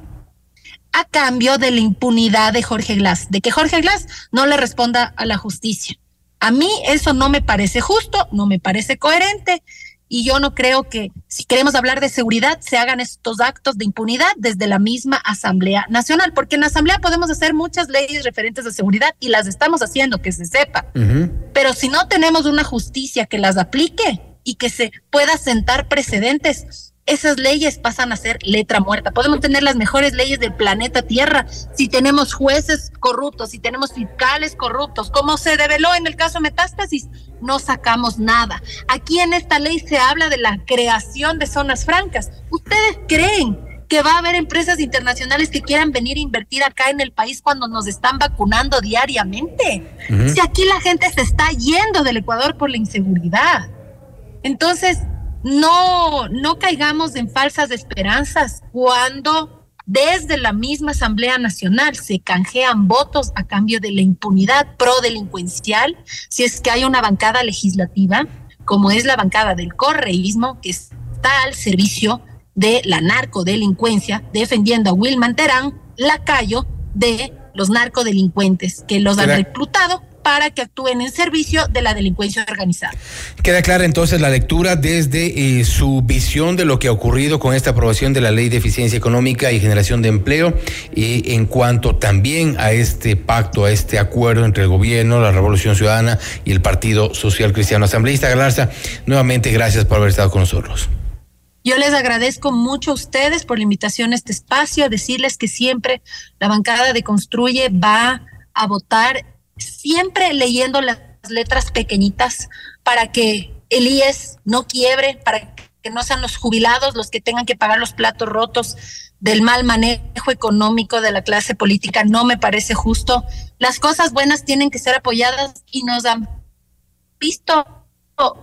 a cambio de la impunidad de Jorge Glass, de que Jorge Glass no le responda a la justicia. A mí eso no me parece justo, no me parece coherente y yo no creo que si queremos hablar de seguridad se hagan estos actos de impunidad desde la misma Asamblea Nacional, porque en la Asamblea podemos hacer muchas leyes referentes a seguridad y las estamos haciendo, que se sepa. Pero si no tenemos una justicia que las aplique, y que se pueda sentar precedentes, esas leyes pasan a ser letra muerta. Podemos tener las mejores leyes del planeta Tierra si tenemos jueces corruptos, si tenemos fiscales corruptos, como se develó en el caso Metástasis, no sacamos nada. Aquí en esta ley se habla de la creación de zonas francas. ¿Ustedes creen que va a haber empresas internacionales que quieran venir a invertir acá en el país cuando nos están vacunando diariamente? Si aquí la gente se está yendo del Ecuador por la inseguridad. Entonces, no, no caigamos en falsas esperanzas cuando desde la misma Asamblea Nacional se canjean votos a cambio de la impunidad pro delincuencial, si es que hay una bancada legislativa, como es la bancada del correísmo, que está al servicio de la narcodelincuencia, defendiendo a Wilman Terán, lacayo de los narcodelincuentes que los han reclutado para que actúen en servicio de la delincuencia organizada. Queda clara entonces la lectura desde eh, su visión de lo que ha ocurrido con esta aprobación de la Ley de Eficiencia Económica y Generación de Empleo y en cuanto también a este pacto, a este acuerdo entre el gobierno, la Revolución Ciudadana y el Partido Social Cristiano Asambleísta Galarza. Nuevamente gracias por haber estado con nosotros. Yo les agradezco mucho a ustedes por la invitación a este espacio, decirles que siempre la bancada de Construye va a votar siempre leyendo las letras pequeñitas para que el IES no quiebre, para que no sean los jubilados los que tengan que pagar los platos rotos del mal manejo económico de la clase política. No me parece justo. Las cosas buenas tienen que ser apoyadas y nos han visto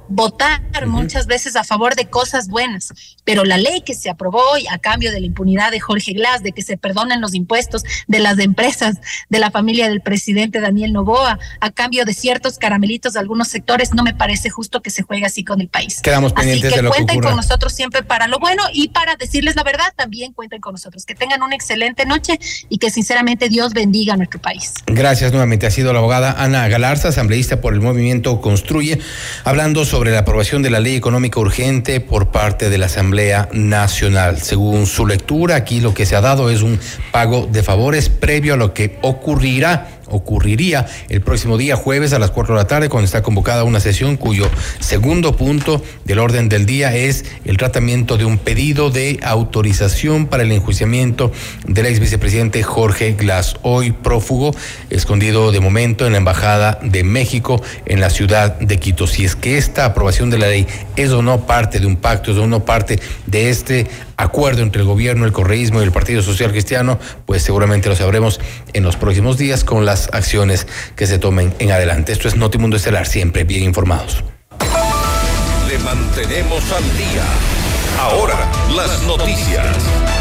votar muchas veces a favor de cosas buenas, pero la ley que se aprobó a cambio de la impunidad de Jorge Glass, de que se perdonen los impuestos de las empresas de la familia del presidente Daniel Novoa, a cambio de ciertos caramelitos de algunos sectores, no me parece justo que se juegue así con el país. Quedamos pendientes así que de lo cuenten que con nosotros siempre para lo bueno y para decirles la verdad, también cuenten con nosotros. Que tengan una excelente noche y que sinceramente Dios bendiga a nuestro país. Gracias nuevamente. Ha sido la abogada Ana Galarza, asambleísta por el movimiento Construye, hablando sobre la aprobación de la ley económica urgente por parte de la Asamblea Nacional. Según su lectura, aquí lo que se ha dado es un pago de favores previo a lo que ocurrirá ocurriría el próximo día jueves a las 4 de la tarde cuando está convocada una sesión cuyo segundo punto del orden del día es el tratamiento de un pedido de autorización para el enjuiciamiento del ex vicepresidente Jorge Glass, hoy prófugo, escondido de momento en la Embajada de México en la ciudad de Quito. Si es que esta aprobación de la ley es o no parte de un pacto, es o no parte de este acuerdo entre el gobierno, el correísmo y el Partido Social Cristiano, pues seguramente lo sabremos en los próximos días con las acciones que se tomen en adelante. Esto es Notimundo Estelar, siempre bien informados. Le mantenemos al día. Ahora, las noticias.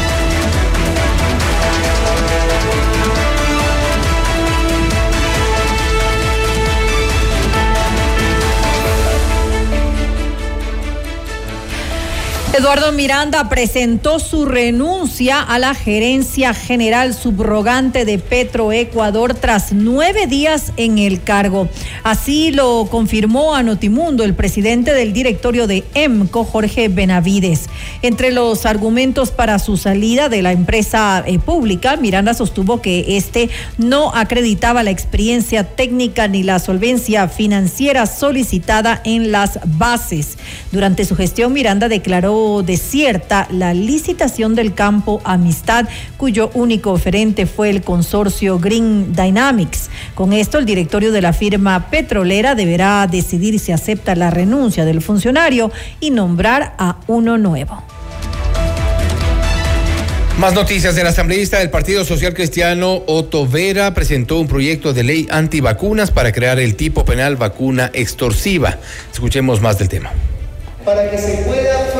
Eduardo Miranda presentó su renuncia a la gerencia general subrogante de Petroecuador tras nueve días en el cargo. Así lo confirmó a Notimundo el presidente del directorio de EMCO, Jorge Benavides. Entre los argumentos para su salida de la empresa eh, pública, Miranda sostuvo que este no acreditaba la experiencia técnica ni la solvencia financiera solicitada en las bases. Durante su gestión, Miranda declaró desierta la licitación del campo Amistad, cuyo único oferente fue el consorcio Green Dynamics. Con esto, el directorio de la firma petrolera deberá decidir si acepta la renuncia del funcionario y nombrar a uno nuevo. Más noticias del asambleísta del Partido Social Cristiano, Otto Vera, presentó un proyecto de ley antivacunas para crear el tipo penal vacuna extorsiva. Escuchemos más del tema para que se pueda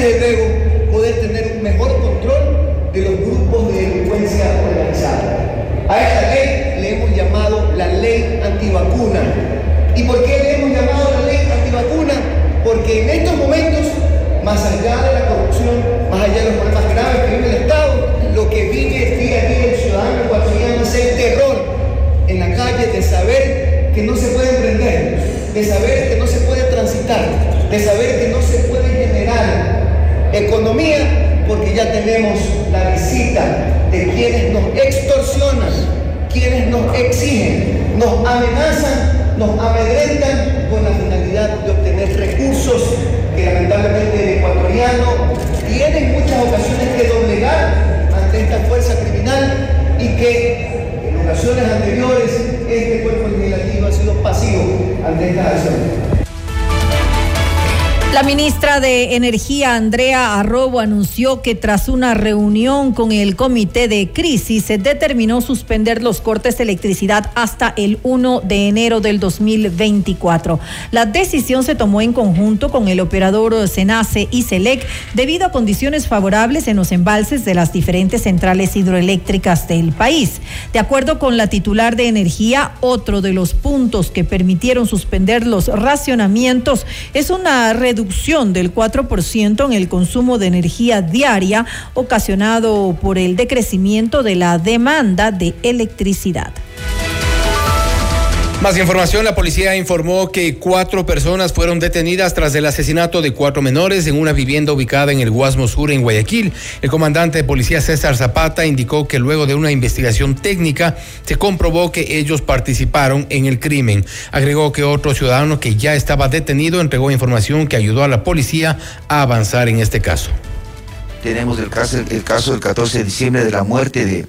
desde luego poder tener un mejor control de los grupos de delincuencia organizada. A esta ley le hemos llamado la ley antivacuna. ¿Y por qué le hemos llamado la ley antivacuna? Porque en estos momentos, más allá de la corrupción, más allá de los problemas graves que vive el Estado, lo que vive día a día el ciudadano ecuatoriano es el terror en la calle de saber que no se puede emprender, de saber que no se puede transitar, de saber que no se puede generar economía, porque ya tenemos la visita de quienes nos extorsionan, quienes nos exigen, nos amenazan, nos amedrentan con la finalidad de obtener recursos que lamentablemente el ecuatoriano tiene en muchas ocasiones que doblegar ante esta fuerza criminal y que en ocasiones anteriores este cuerpo legislativo ha sido pasivo ante esta acción. La ministra de Energía, Andrea Arrobo, anunció que tras una reunión con el Comité de Crisis se determinó suspender los cortes de electricidad hasta el 1 de enero del 2024. La decisión se tomó en conjunto con el operador Senace y Selec debido a condiciones favorables en los embalses de las diferentes centrales hidroeléctricas del país. De acuerdo con la titular de Energía, otro de los puntos que permitieron suspender los racionamientos es una reducción reducción del 4% en el consumo de energía diaria ocasionado por el decrecimiento de la demanda de electricidad. Más información, la policía informó que cuatro personas fueron detenidas tras el asesinato de cuatro menores en una vivienda ubicada en el Guasmo Sur, en Guayaquil. El comandante de policía César Zapata indicó que luego de una investigación técnica se comprobó que ellos participaron en el crimen. Agregó que otro ciudadano que ya estaba detenido entregó información que ayudó a la policía a avanzar en este caso. Tenemos el caso, el caso del 14 de diciembre de la muerte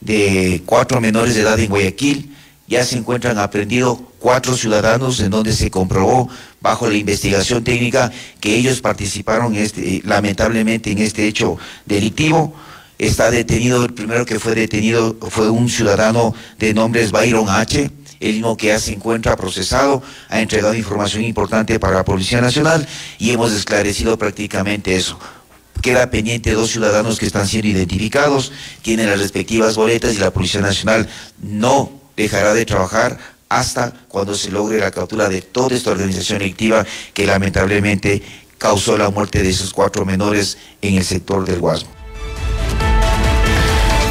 de cuatro menores de edad en Guayaquil ya se encuentran aprendidos cuatro ciudadanos en donde se comprobó bajo la investigación técnica que ellos participaron este, lamentablemente en este hecho delictivo. Está detenido, el primero que fue detenido fue un ciudadano de nombre Byron H., el mismo que ya se encuentra procesado, ha entregado información importante para la Policía Nacional y hemos esclarecido prácticamente eso. Queda pendiente dos ciudadanos que están siendo identificados, tienen las respectivas boletas y la Policía Nacional no dejará de trabajar hasta cuando se logre la captura de toda esta organización delictiva que lamentablemente causó la muerte de esos cuatro menores en el sector del Guasmo.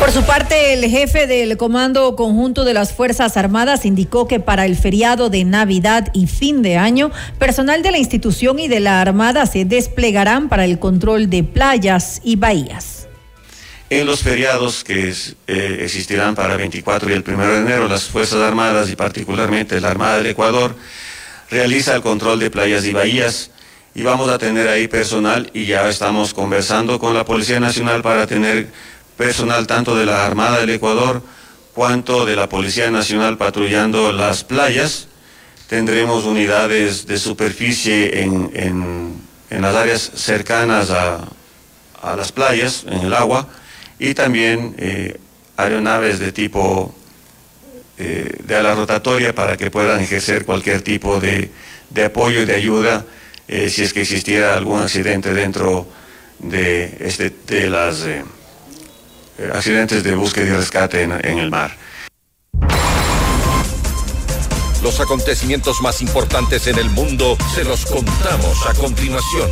Por su parte, el jefe del Comando Conjunto de las Fuerzas Armadas indicó que para el feriado de Navidad y fin de año, personal de la institución y de la Armada se desplegarán para el control de playas y bahías. En los feriados que eh, existirán para el 24 y el 1 de enero, las Fuerzas Armadas y particularmente la Armada del Ecuador realiza el control de playas y bahías y vamos a tener ahí personal y ya estamos conversando con la Policía Nacional para tener personal tanto de la Armada del Ecuador cuanto de la Policía Nacional patrullando las playas. Tendremos unidades de superficie en, las áreas cercanas a, a las playas, en el agua y también eh, aeronaves de tipo eh, de ala rotatoria para que puedan ejercer cualquier tipo de, apoyo y de ayuda eh, si es que existiera algún accidente dentro de, este, de las accidentes de búsqueda y rescate en, en el mar. Los acontecimientos más importantes en el mundo se los contamos a continuación.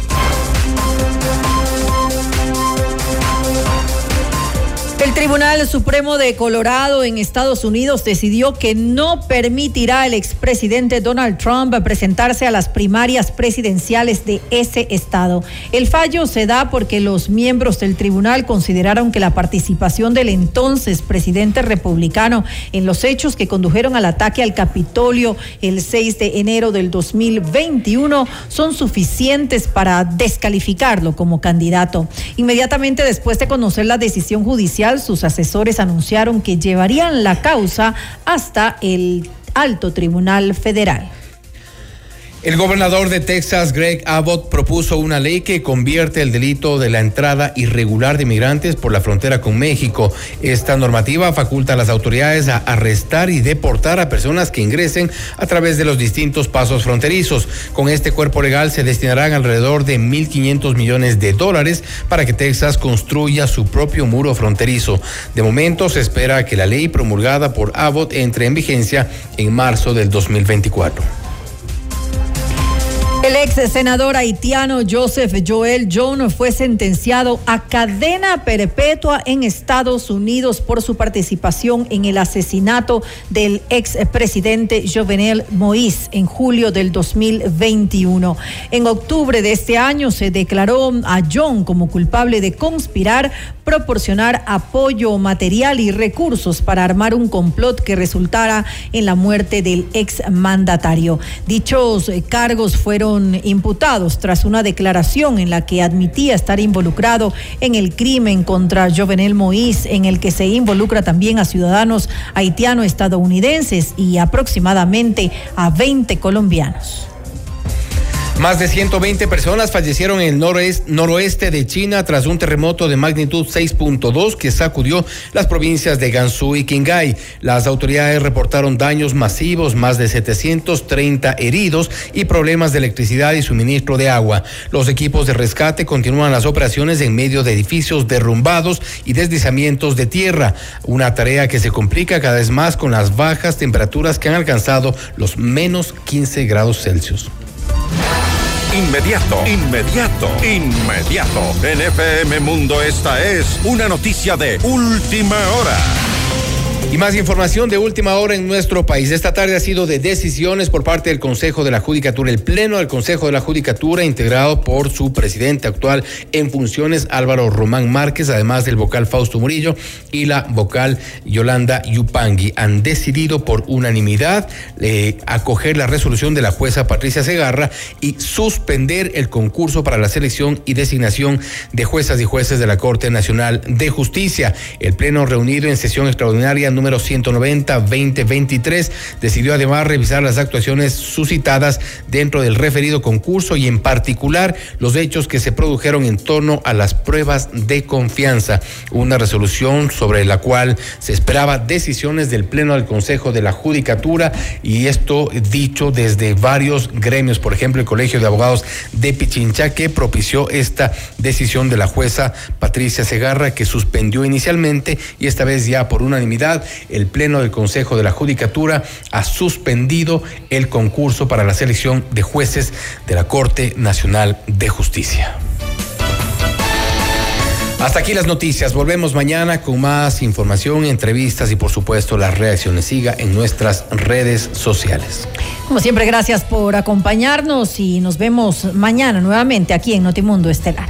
El Tribunal Supremo de Colorado en Estados Unidos decidió que no permitirá al expresidente Donald Trump presentarse a las primarias presidenciales de ese estado. El fallo se da porque los miembros del tribunal consideraron que la participación del entonces presidente republicano en los hechos que condujeron al ataque al Capitolio el 6 de enero del 2021 son suficientes para descalificarlo como candidato. Inmediatamente después de conocer la decisión judicial, sus asesores anunciaron que llevarían la causa hasta el alto tribunal federal. El gobernador de Texas, Greg Abbott, propuso una ley que convierte el delito de la entrada irregular de migrantes por la frontera con México. Esta normativa faculta a las autoridades a arrestar y deportar a personas que ingresen a través de los distintos pasos fronterizos. Con este cuerpo legal se destinarán alrededor de 1.500 millones de dólares para que Texas construya su propio muro fronterizo. De momento se espera que la ley promulgada por Abbott entre en vigencia en marzo del 2024. El ex senador haitiano Joseph Joel John fue sentenciado a cadena perpetua en Estados Unidos por su participación en el asesinato del ex presidente Jovenel Moïse en julio del 2021. En octubre de este año se declaró a John como culpable de conspirar, proporcionar apoyo material y recursos para armar un complot que resultara en la muerte del ex mandatario. Dichos cargos fueron imputados tras una declaración en la que admitía estar involucrado en el crimen contra Jovenel Moïse, en el que se involucra también a ciudadanos haitiano-estadounidenses y aproximadamente a 20 colombianos. Más de 120 personas fallecieron en el noroeste, de China tras un terremoto de magnitud 6.2 que sacudió las provincias de Gansu y Qinghai. Las autoridades reportaron daños masivos, más de 730 heridos y problemas de electricidad y suministro de agua. Los equipos de rescate continúan las operaciones en medio de edificios derrumbados y deslizamientos de tierra, una tarea que se complica cada vez más con las bajas temperaturas que han alcanzado los menos 15 grados Celsius. Inmediato, inmediato, inmediato. En FM Mundo esta es una noticia de última hora. Y más información de última hora en nuestro país. Esta tarde ha sido de decisiones por parte del Consejo de la Judicatura. El Pleno del Consejo de la Judicatura, integrado por su presidente actual en funciones, Álvaro Román Márquez, además del vocal Fausto Murillo y la vocal Yolanda Yupangui, han decidido por unanimidad eh, acoger la resolución de la jueza Patricia Segarra y suspender el concurso para la selección y designación de juezas y jueces de la Corte Nacional de Justicia. El Pleno reunido en sesión extraordinaria número 190-2023 decidió además revisar las actuaciones suscitadas dentro del referido concurso y en particular los hechos que se produjeron en torno a las pruebas de confianza. Una resolución sobre la cual se esperaba decisiones del Pleno del Consejo de la Judicatura y esto dicho desde varios gremios, por ejemplo el Colegio de Abogados de Pichincha que propició esta decisión de la jueza Patricia Segarra que suspendió inicialmente y esta vez ya por unanimidad el Pleno del Consejo de la Judicatura ha suspendido el concurso para la selección de jueces de la Corte Nacional de Justicia. Hasta aquí las noticias. Volvemos mañana con más información, entrevistas y por supuesto las reacciones. Siga en nuestras redes sociales. Como siempre, gracias por acompañarnos y nos vemos mañana nuevamente aquí en Notimundo Estelar.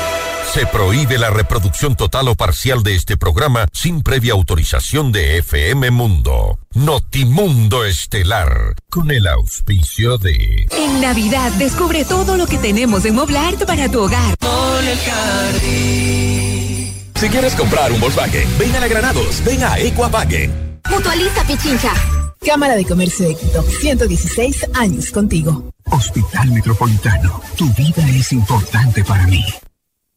Se prohíbe la reproducción total o parcial de este programa sin previa autorización de FM Mundo. Notimundo Estelar, con el auspicio de... En Navidad descubre todo lo que tenemos en Moblart para tu hogar. Si quieres comprar un Volkswagen, ven a la Granados, ven a Equavagen. Mutualiza Pichincha. Cámara de Comercio Éxito. 116 años contigo. Hospital Metropolitano. Tu vida es importante para mí.